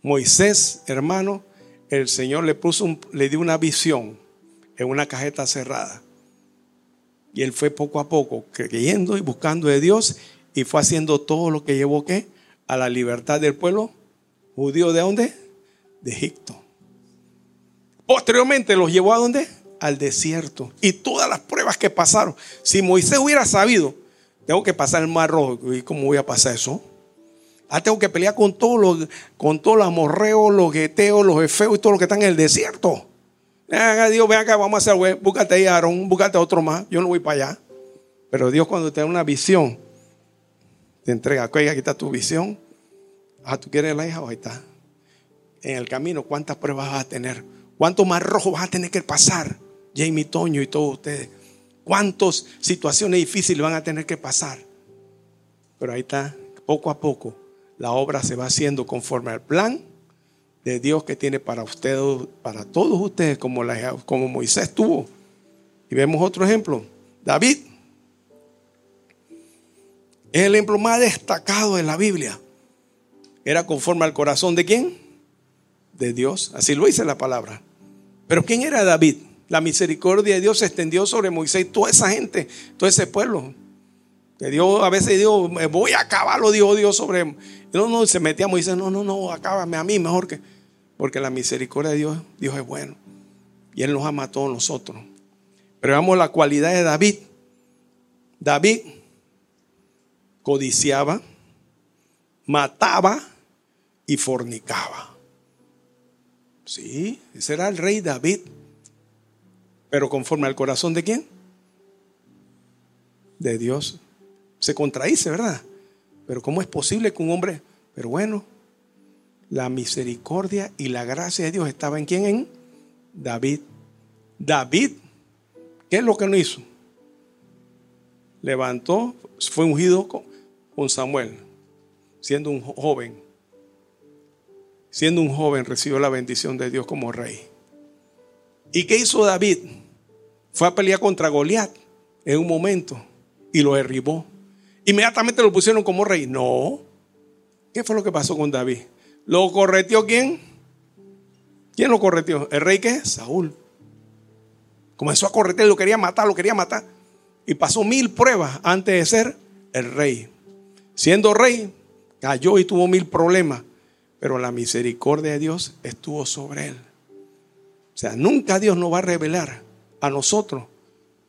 Moisés, hermano, el Señor le puso le dio una visión en una cajeta cerrada. Y él fue poco a poco creyendo y buscando de Dios y fue haciendo todo lo que llevó ¿qué? a la libertad del pueblo judío de dónde? De Egipto. Posteriormente los llevó a dónde? Al desierto. Y todas las pruebas que pasaron. Si Moisés hubiera sabido, tengo que pasar el mar rojo. ¿Y cómo voy a pasar eso? Ah, tengo que pelear con todos los, con todos los amorreos, los gueteos, los efeos y todo lo que están en el desierto. Dios, ven acá, vamos a hacer, güey, búscate ahí, Aarón, búscate otro más. Yo no voy para allá. Pero Dios cuando te da una visión, te entrega, oiga, aquí está tu visión. Ah, ¿tú quieres la hija? Ahí está. En el camino, ¿cuántas pruebas vas a tener? ¿Cuánto más rojo vas a tener que pasar? Jamie Toño y todos ustedes. ¿Cuántas situaciones difíciles van a tener que pasar? Pero ahí está, poco a poco, la obra se va haciendo conforme al plan de Dios que tiene para ustedes, para todos ustedes, como, como Moisés tuvo. Y vemos otro ejemplo, David. Es el ejemplo más destacado de la Biblia. Era conforme al corazón de quién? De Dios. Así lo dice la palabra. Pero ¿quién era David? La misericordia de Dios se extendió sobre Moisés y toda esa gente, todo ese pueblo. Que Dios a veces dijo, me voy a acabarlo, dijo Dios sobre. No, no, se metía dice, no, no, no, acábame a mí mejor que. Porque la misericordia de Dios, Dios es bueno. Y Él nos ama a todos nosotros. Pero veamos la cualidad de David. David codiciaba, mataba y fornicaba. Sí, ese era el rey David. Pero conforme al corazón de quién? De Dios se contradice, ¿verdad? Pero ¿cómo es posible que un hombre, pero bueno, la misericordia y la gracia de Dios estaba en quién? En David. David, ¿qué es lo que no hizo? Levantó, fue ungido con Samuel, siendo un joven. Siendo un joven recibió la bendición de Dios como rey. ¿Y qué hizo David? Fue a pelear contra Goliat en un momento y lo derribó. Inmediatamente lo pusieron como rey. No. ¿Qué fue lo que pasó con David? ¿Lo correteó quién? ¿Quién lo correteó? ¿El rey qué? Saúl. Comenzó a corretear, lo quería matar, lo quería matar. Y pasó mil pruebas antes de ser el rey. Siendo rey, cayó y tuvo mil problemas. Pero la misericordia de Dios estuvo sobre él. O sea, nunca Dios nos va a revelar a nosotros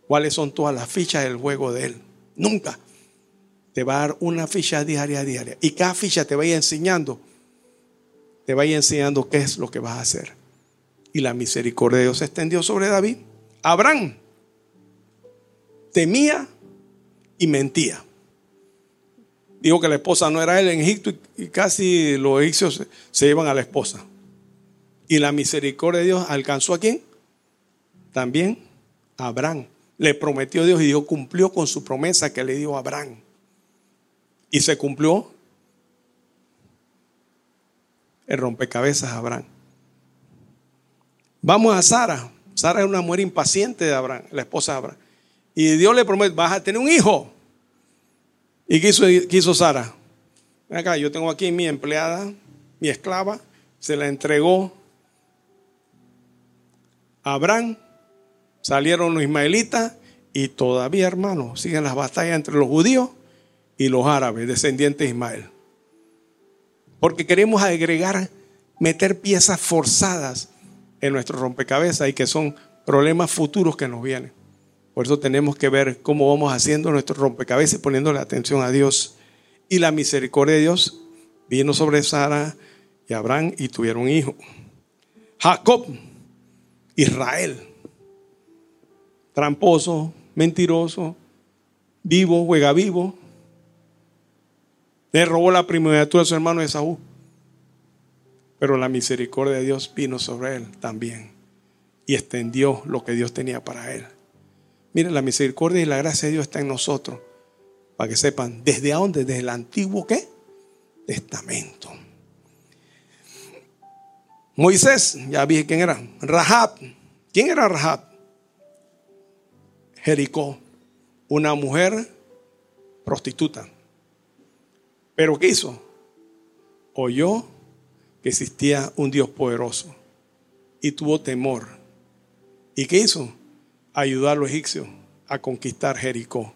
cuáles son todas las fichas del juego de él. Nunca te va a dar una ficha diaria, diaria. Y cada ficha te va a ir enseñando, te va a ir enseñando qué es lo que vas a hacer. Y la misericordia de Dios se extendió sobre David. Abraham temía y mentía. Dijo que la esposa no era él en Egipto y casi los egipcios se llevan a la esposa. Y la misericordia de Dios alcanzó a quién? También a Abraham. Le prometió Dios y Dios cumplió con su promesa que le dio a Abraham. Y se cumplió el rompecabezas de Abraham. Vamos a Sara. Sara es una mujer impaciente de Abraham, la esposa de Abraham. Y Dios le promete, vas a tener un hijo. ¿Y qué hizo, Sara? Acá, yo tengo aquí mi empleada, mi esclava, se la entregó a Abraham, salieron los ismaelitas y todavía, hermanos, siguen las batallas entre los judíos y los árabes, descendientes de Ismael. Porque queremos agregar, meter piezas forzadas en nuestro rompecabezas y que son problemas futuros que nos vienen. Por eso tenemos que ver cómo vamos haciendo nuestro rompecabezas y poniéndole atención a Dios. Y la misericordia de Dios vino sobre Sara y Abraham y tuvieron hijo. Jacob, Israel, tramposo, mentiroso, vivo, juega vivo, le robó la primogenitura a su hermano Esaú. Pero la misericordia de Dios vino sobre él también y extendió lo que Dios tenía para él. Miren, la misericordia y la gracia de Dios está en nosotros para que sepan, ¿desde dónde? Desde el antiguo qué? Testamento. Moisés, ya vi quién era. Rahab. ¿Quién era Rahab? Jericó, una mujer prostituta. Pero ¿qué hizo? Oyó que existía un Dios poderoso y tuvo temor. ¿Y qué hizo? Ayudó a los egipcios a conquistar Jericó.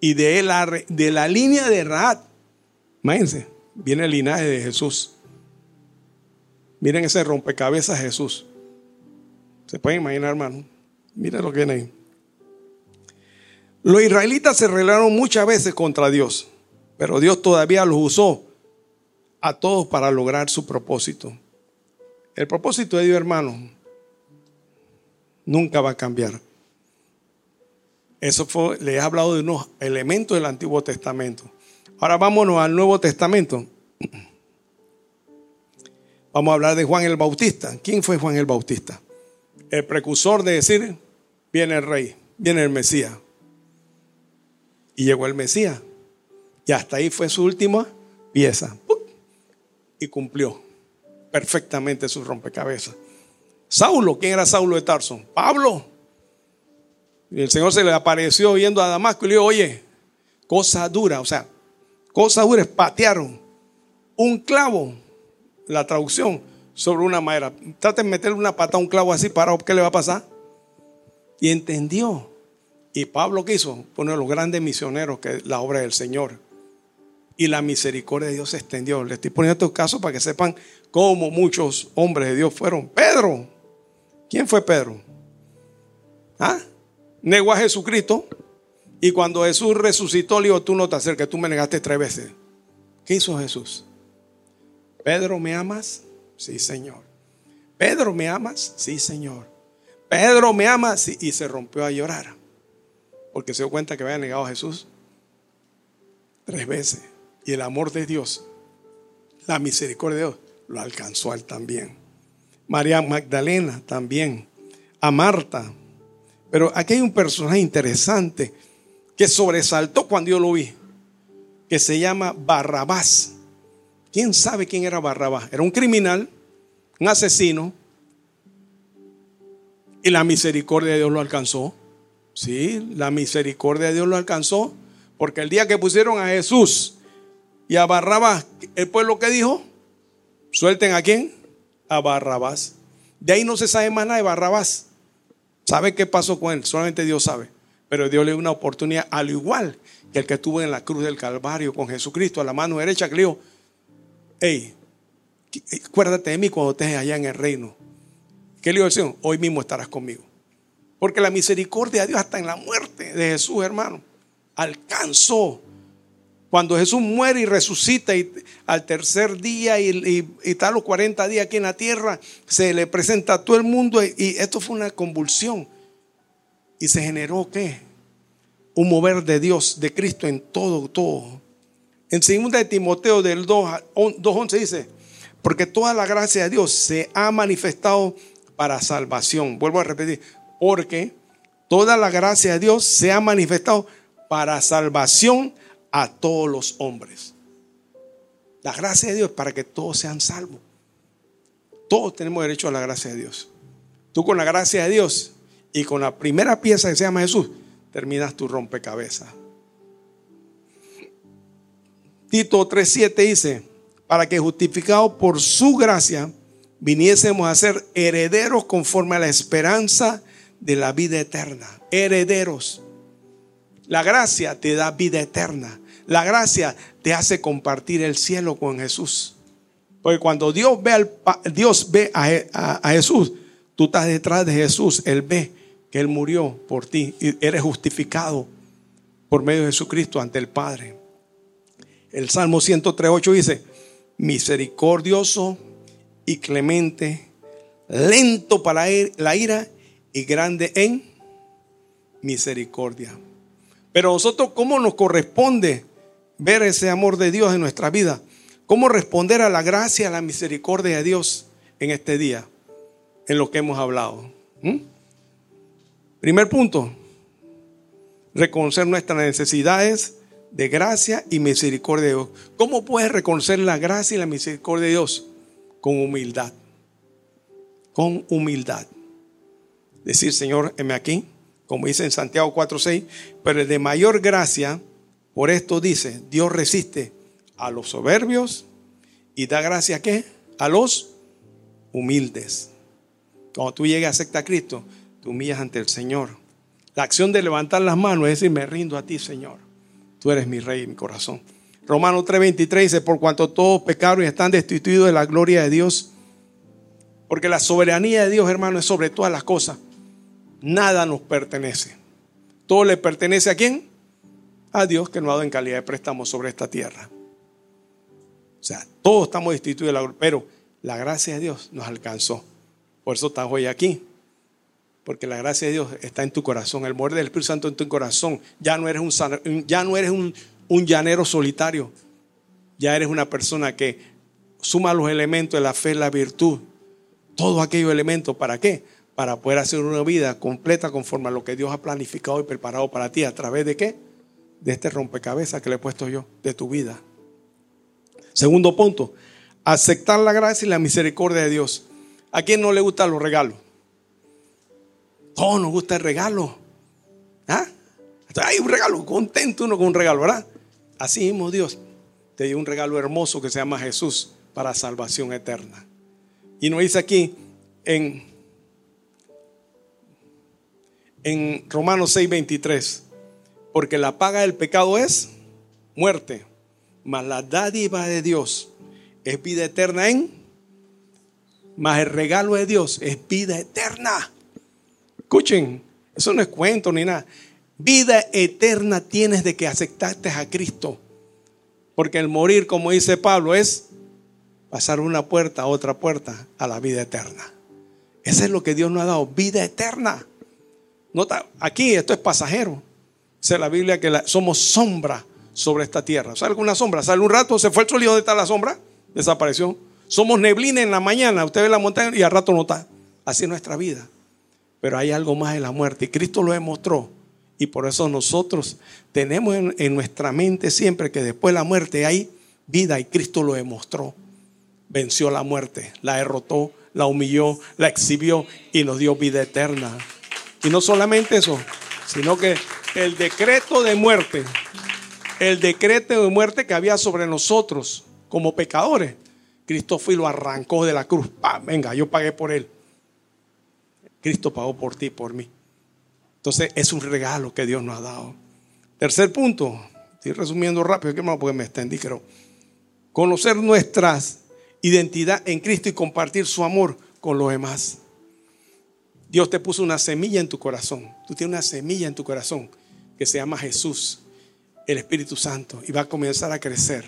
Y de, la, de la línea de Rahab, imagínense, viene el linaje de Jesús. Miren ese rompecabezas Jesús. ¿Se pueden imaginar, hermano? Miren lo que viene ahí. Los israelitas se rebelaron muchas veces contra Dios, pero Dios todavía los usó a todos para lograr su propósito. El propósito de Dios, hermano, nunca va a cambiar. Eso fue, le he hablado de unos elementos del Antiguo Testamento. Ahora vámonos al Nuevo Testamento. Vamos a hablar de Juan el Bautista. ¿Quién fue Juan el Bautista? El precursor de decir, viene el rey, viene el Mesías. Y llegó el Mesías. Y hasta ahí fue su última pieza. Y cumplió perfectamente su rompecabezas. Saulo, ¿quién era Saulo de Tarso? Pablo. Y el Señor se le apareció yendo a Damasco y le dijo, oye, cosa dura, o sea, cosa dura es patearon un clavo, la traducción, sobre una madera. Traten de meterle una pata a un clavo así para ¿qué le va a pasar? Y entendió. Y Pablo quiso poner los grandes misioneros que es la obra del Señor. Y la misericordia de Dios se extendió. Le estoy poniendo estos casos para que sepan cómo muchos hombres de Dios fueron. Pedro. ¿Quién fue Pedro? ¿Ah? Negó a Jesucristo. Y cuando Jesús resucitó, le dijo, tú no te acerques, tú me negaste tres veces. ¿Qué hizo Jesús? Pedro, ¿me amas? Sí, Señor. Pedro, ¿me amas? Sí, Señor. Pedro, ¿me amas? y se rompió a llorar porque se dio cuenta que había negado a Jesús tres veces. Y el amor de Dios, la misericordia de Dios, lo alcanzó a él también. María Magdalena también. A Marta. Pero aquí hay un personaje interesante que sobresaltó cuando yo lo vi, que se llama Barrabás. ¿Quién sabe quién era Barrabás? Era un criminal, un asesino, y la misericordia de Dios lo alcanzó. Sí, la misericordia de Dios lo alcanzó. Porque el día que pusieron a Jesús y a Barrabás, el pueblo que dijo, suelten a quién? A Barrabás. De ahí no se sabe más nada de Barrabás. ¿Sabe qué pasó con él? Solamente Dios sabe. Pero Dios le dio una oportunidad, al igual que el que estuvo en la cruz del Calvario con Jesucristo a la mano derecha, que le dijo, hey, acuérdate de mí cuando estés allá en el reino. ¿Qué le dijo? Hoy mismo estarás conmigo. Porque la misericordia de Dios hasta en la muerte de Jesús, hermano, alcanzó. Cuando Jesús muere y resucita y al tercer día y, está los 40 días aquí en la tierra, se le presenta a todo el mundo y, esto fue una convulsión. Y se generó qué? Un mover de Dios, de Cristo en todo, todo. En 2 de Timoteo del 2.11 dice, porque toda la gracia de Dios se ha manifestado para salvación. Vuelvo a repetir, porque toda la gracia de Dios se ha manifestado para salvación a todos los hombres. La gracia de Dios para que todos sean salvos. Todos tenemos derecho a la gracia de Dios. Tú con la gracia de Dios y con la primera pieza que se llama Jesús, terminas tu rompecabezas. Tito 3.7 dice, para que justificados por su gracia viniésemos a ser herederos conforme a la esperanza de la vida eterna. Herederos. La gracia te da vida eterna. La gracia te hace compartir el cielo con Jesús. Porque cuando Dios ve, al, Dios ve a, a Jesús, tú estás detrás de Jesús. Él ve que Él murió por ti y eres justificado por medio de Jesucristo ante el Padre. El Salmo 103.8 dice, misericordioso y clemente, lento para la ira y grande en misericordia. Pero nosotros, ¿cómo nos corresponde ver ese amor de Dios en nuestra vida? ¿Cómo responder a la gracia, a la misericordia de Dios en este día? En lo que hemos hablado. ¿Mm? Primer punto, reconocer nuestras necesidades de gracia y misericordia de Dios. ¿Cómo puedes reconocer la gracia y la misericordia de Dios? Con humildad. Con humildad. Decir, Señor, heme aquí, como dice en Santiago 4:6, pero el de mayor gracia, por esto dice, Dios resiste a los soberbios y da gracia a qué? A los humildes. Cuando tú llegas a aceptar a Cristo, te humillas ante el Señor. La acción de levantar las manos es decir, me rindo a ti, Señor. Tú eres mi rey y mi corazón. Romanos 3:23 dice, por cuanto todos pecaron y están destituidos de la gloria de Dios. Porque la soberanía de Dios, hermano, es sobre todas las cosas. Nada nos pertenece. Todo le pertenece a quién? A Dios que nos ha dado en calidad de préstamo sobre esta tierra. O sea, todos estamos destituidos de la gloria, pero la gracia de Dios nos alcanzó. Por eso estás hoy aquí. Porque la gracia de Dios está en tu corazón. El muerde del Espíritu Santo en tu corazón. Ya no eres un, ya no eres un, un llanero solitario. Ya eres una persona que suma los elementos de la fe, la virtud. Todos aquellos elementos. ¿Para qué? Para poder hacer una vida completa conforme a lo que Dios ha planificado y preparado para ti. ¿A través de qué? De este rompecabezas que le he puesto yo. De tu vida. Segundo punto. Aceptar la gracia y la misericordia de Dios. ¿A quién no le gustan los regalos? Todos nos gusta el regalo. ¿Ah? Hay un regalo, contento uno con un regalo, ¿verdad? Así mismo Dios te dio un regalo hermoso que se llama Jesús para salvación eterna. Y nos dice aquí en, en Romanos 6:23, porque la paga del pecado es muerte, mas la dádiva de Dios es vida eterna en, mas el regalo de Dios es vida eterna Escuchen, eso no es cuento ni nada. Vida eterna tienes de que aceptaste a Cristo. Porque el morir, como dice Pablo, es pasar una puerta a otra puerta a la vida eterna. Eso es lo que Dios nos ha dado, vida eterna. Nota, aquí esto es pasajero. Dice la Biblia que somos sombra sobre esta tierra. ¿Sale alguna sombra? Sale un rato, se fue el sol y ¿dónde está la sombra? Desapareció. Somos neblina en la mañana, usted ve la montaña y al rato no está. Así es nuestra vida. Pero hay algo más en la muerte y Cristo lo demostró. Y por eso nosotros tenemos en, nuestra mente siempre que después de la muerte hay vida y Cristo lo demostró. Venció la muerte, la derrotó, la humilló, la exhibió y nos dio vida eterna. Y no solamente eso, sino que el decreto de muerte, el decreto de muerte que había sobre nosotros como pecadores, Cristo fue y lo arrancó de la cruz. Venga, yo pagué por él. Cristo pagó por ti por mí. Entonces es un regalo que Dios nos ha dado. Tercer punto, estoy resumiendo rápido, porque me extendí, pero conocer nuestra identidad en Cristo y compartir su amor con los demás. Dios te puso una semilla en tu corazón. Tú tienes una semilla en tu corazón que se llama Jesús, el Espíritu Santo, y va a comenzar a crecer,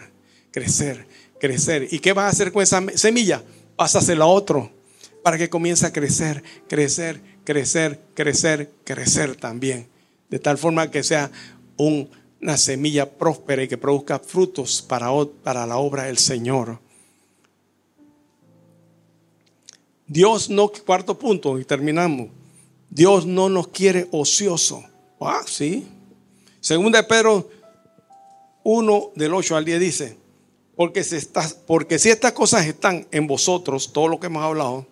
crecer, crecer. ¿Y qué vas a hacer con esa semilla? Pásasela a otro para que comience a crecer, crecer, crecer, crecer, crecer también. De tal forma que sea una semilla próspera y que produzca frutos para, para la obra del Señor. Dios no, cuarto punto, y terminamos. Dios no nos quiere ocioso. Ah, sí. Segunda de Pedro 1 del 8 al 10 dice, porque si, estas, porque si estas cosas están en vosotros, todo lo que hemos hablado,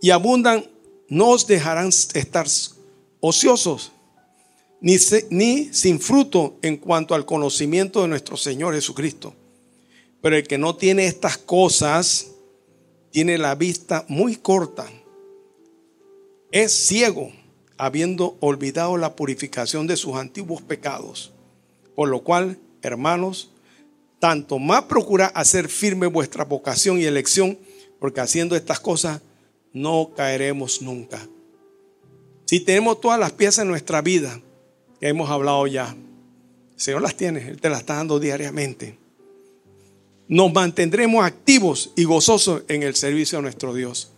y abundan, no os dejarán estar ociosos, ni, ni sin fruto en cuanto al conocimiento de nuestro Señor Jesucristo. Pero el que no tiene estas cosas, tiene la vista muy corta, es ciego, habiendo olvidado la purificación de sus antiguos pecados. Por lo cual, hermanos, tanto más procura hacer firme vuestra vocación y elección, porque haciendo estas cosas no caeremos nunca. Si tenemos todas las piezas en nuestra vida, que hemos hablado ya, el Señor las tiene, Él te las está dando diariamente. Nos mantendremos activos y gozosos en el servicio a nuestro Dios.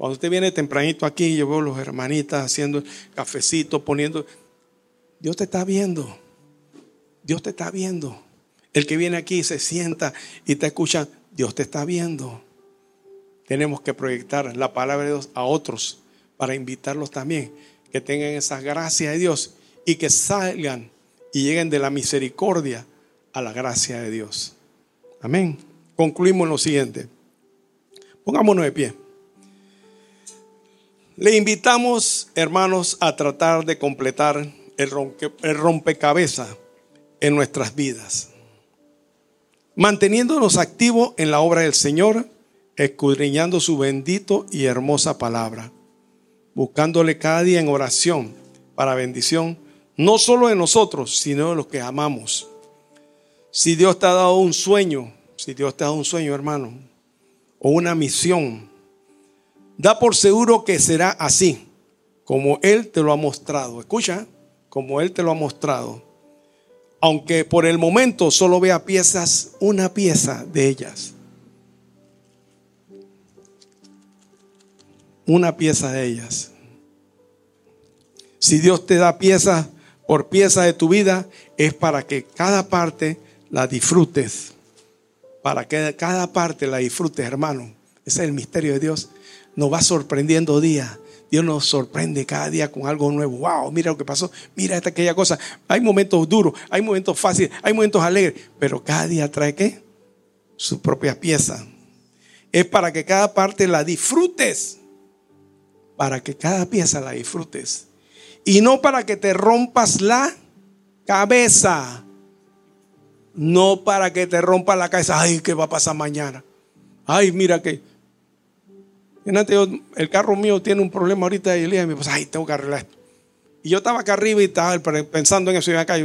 Cuando usted viene tempranito aquí, yo veo los hermanitas haciendo cafecito, poniendo. Dios te está viendo. Dios te está viendo. El que viene aquí se sienta y te escucha, Dios te está viendo tenemos que proyectar la palabra de Dios a otros para invitarlos también, que tengan esa gracia de Dios y que salgan y lleguen de la misericordia a la gracia de Dios. Amén. Concluimos lo siguiente. Pongámonos de pie. Le invitamos, hermanos, a tratar de completar el, rompecabezas en nuestras vidas. Manteniéndonos activos en la obra del Señor, escudriñando su bendito y hermosa palabra, buscándole cada día en oración para bendición, no solo de nosotros, sino de los que amamos. Si Dios te ha dado un sueño, si Dios te ha dado un sueño, hermano, o una misión, da por seguro que será así, como Él te lo ha mostrado. Escucha, como Él te lo ha mostrado. Aunque por el momento solo vea piezas, una pieza de ellas. Una pieza de ellas. Si Dios te da pieza por pieza de tu vida, es para que cada parte la disfrutes. Para que cada parte la disfrutes, hermano. Ese es el misterio de Dios. Nos va sorprendiendo día. Dios nos sorprende cada día con algo nuevo. Wow, mira lo que pasó. Mira esta aquella cosa. Hay momentos duros, hay momentos fáciles, hay momentos alegres. Pero cada día trae qué? Su propia pieza. Es para que cada parte la disfrutes. Para que cada pieza la disfrutes. Y no para que te rompas la cabeza. No para que te rompa la cabeza. Ay, ¿qué va a pasar mañana? Ay, mira que. El carro mío tiene un problema ahorita y le me pues, ay, tengo que arreglar esto. Y yo estaba acá arriba y estaba pensando en eso y acá y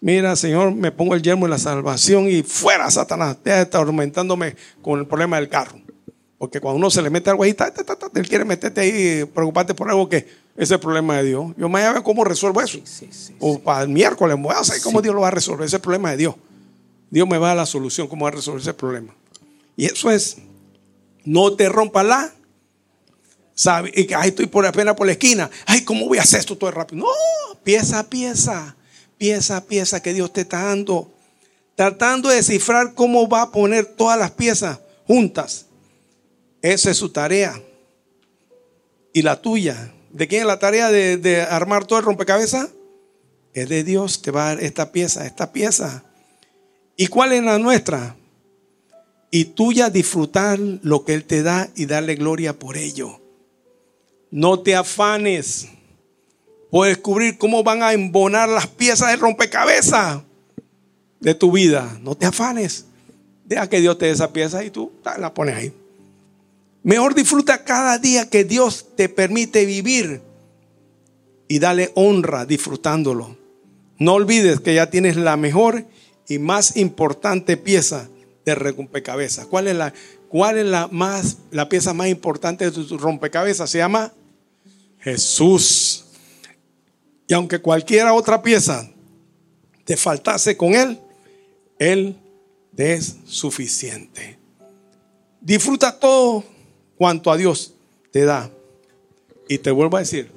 Mira, Señor, me pongo el yermo de la salvación y fuera, Satanás. Deja de estar con el problema del carro. Porque cuando uno se le mete algo ahí, él quiere meterte ahí y preocuparte por algo que es el problema de Dios. Yo me voy a ver cómo resuelvo eso. o para el miércoles voy a saber cómo Dios lo va a resolver. Ese problema de Dios. Dios me va a dar la solución, cómo va a resolver ese problema. Y eso es, no te rompa la. ¿Sabe? Y que, ay, estoy por apenas por la esquina. Ay, ¿cómo voy a hacer esto todo rápido? No, pieza a pieza, pieza a pieza que Dios te está dando. Tratando de descifrar cómo va a poner todas las piezas juntas. Esa es su tarea. Y la tuya ¿De quién es la tarea de, armar todo el rompecabezas? Es de Dios, te va a dar esta pieza, esta pieza. ¿Y cuál es la nuestra? Y tuya disfrutar lo que Él te da y darle gloria por ello. No te afanes por descubrir cómo van a embonar las piezas del rompecabezas de tu vida. No te afanes. Deja que Dios te dé esa pieza y tú la pones ahí. Mejor disfruta cada día que Dios te permite vivir y dale honra disfrutándolo. No olvides que ya tienes la mejor y más importante pieza de rompecabezas. ¿Cuál es la, cuál es la, más, la pieza más importante de tu rompecabezas? Se llama Jesús. Y aunque cualquier otra pieza te faltase con Él, Él es suficiente. Disfruta todo cuanto a Dios te da. Y te vuelvo a decir,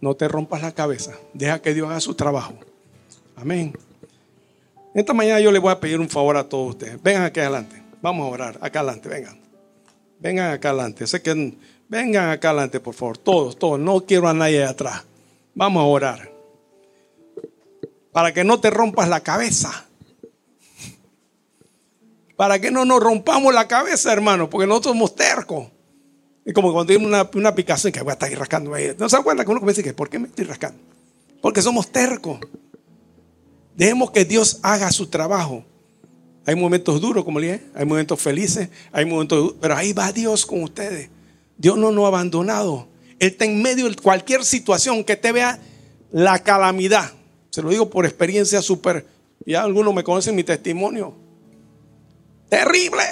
no te rompas la cabeza, deja que Dios haga su trabajo. Amén. Esta mañana yo le voy a pedir un favor a todos ustedes. Vengan aquí adelante. Vamos a orar. Acá adelante, vengan. Vengan acá adelante. Sé que vengan acá adelante, por favor. Todos, todos. No quiero a nadie atrás. Vamos a orar. Para que no te rompas la cabeza para que no nos rompamos la cabeza, hermano, porque nosotros somos tercos. Es como cuando tiene una, una picazón que voy a estar rascando ahí. ¿No se acuerda que uno comienza que ¿por qué me estoy rascando? Porque somos tercos. Dejemos que Dios haga su trabajo. Hay momentos duros, como le dije, hay momentos felices, hay momentos pero ahí va Dios con ustedes. Dios no nos ha abandonado. Él está en medio de cualquier situación que te vea la calamidad. Se lo digo por experiencia súper. Ya algunos me conocen mi testimonio. Terrible.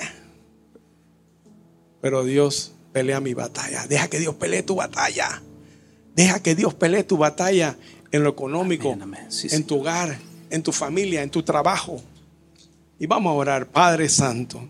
Pero Dios pelea mi batalla. Deja que Dios pelee tu batalla. Deja que Dios pelee tu batalla en lo económico, en tu hogar, en tu familia, en tu trabajo. Y vamos a orar, Padre Santo.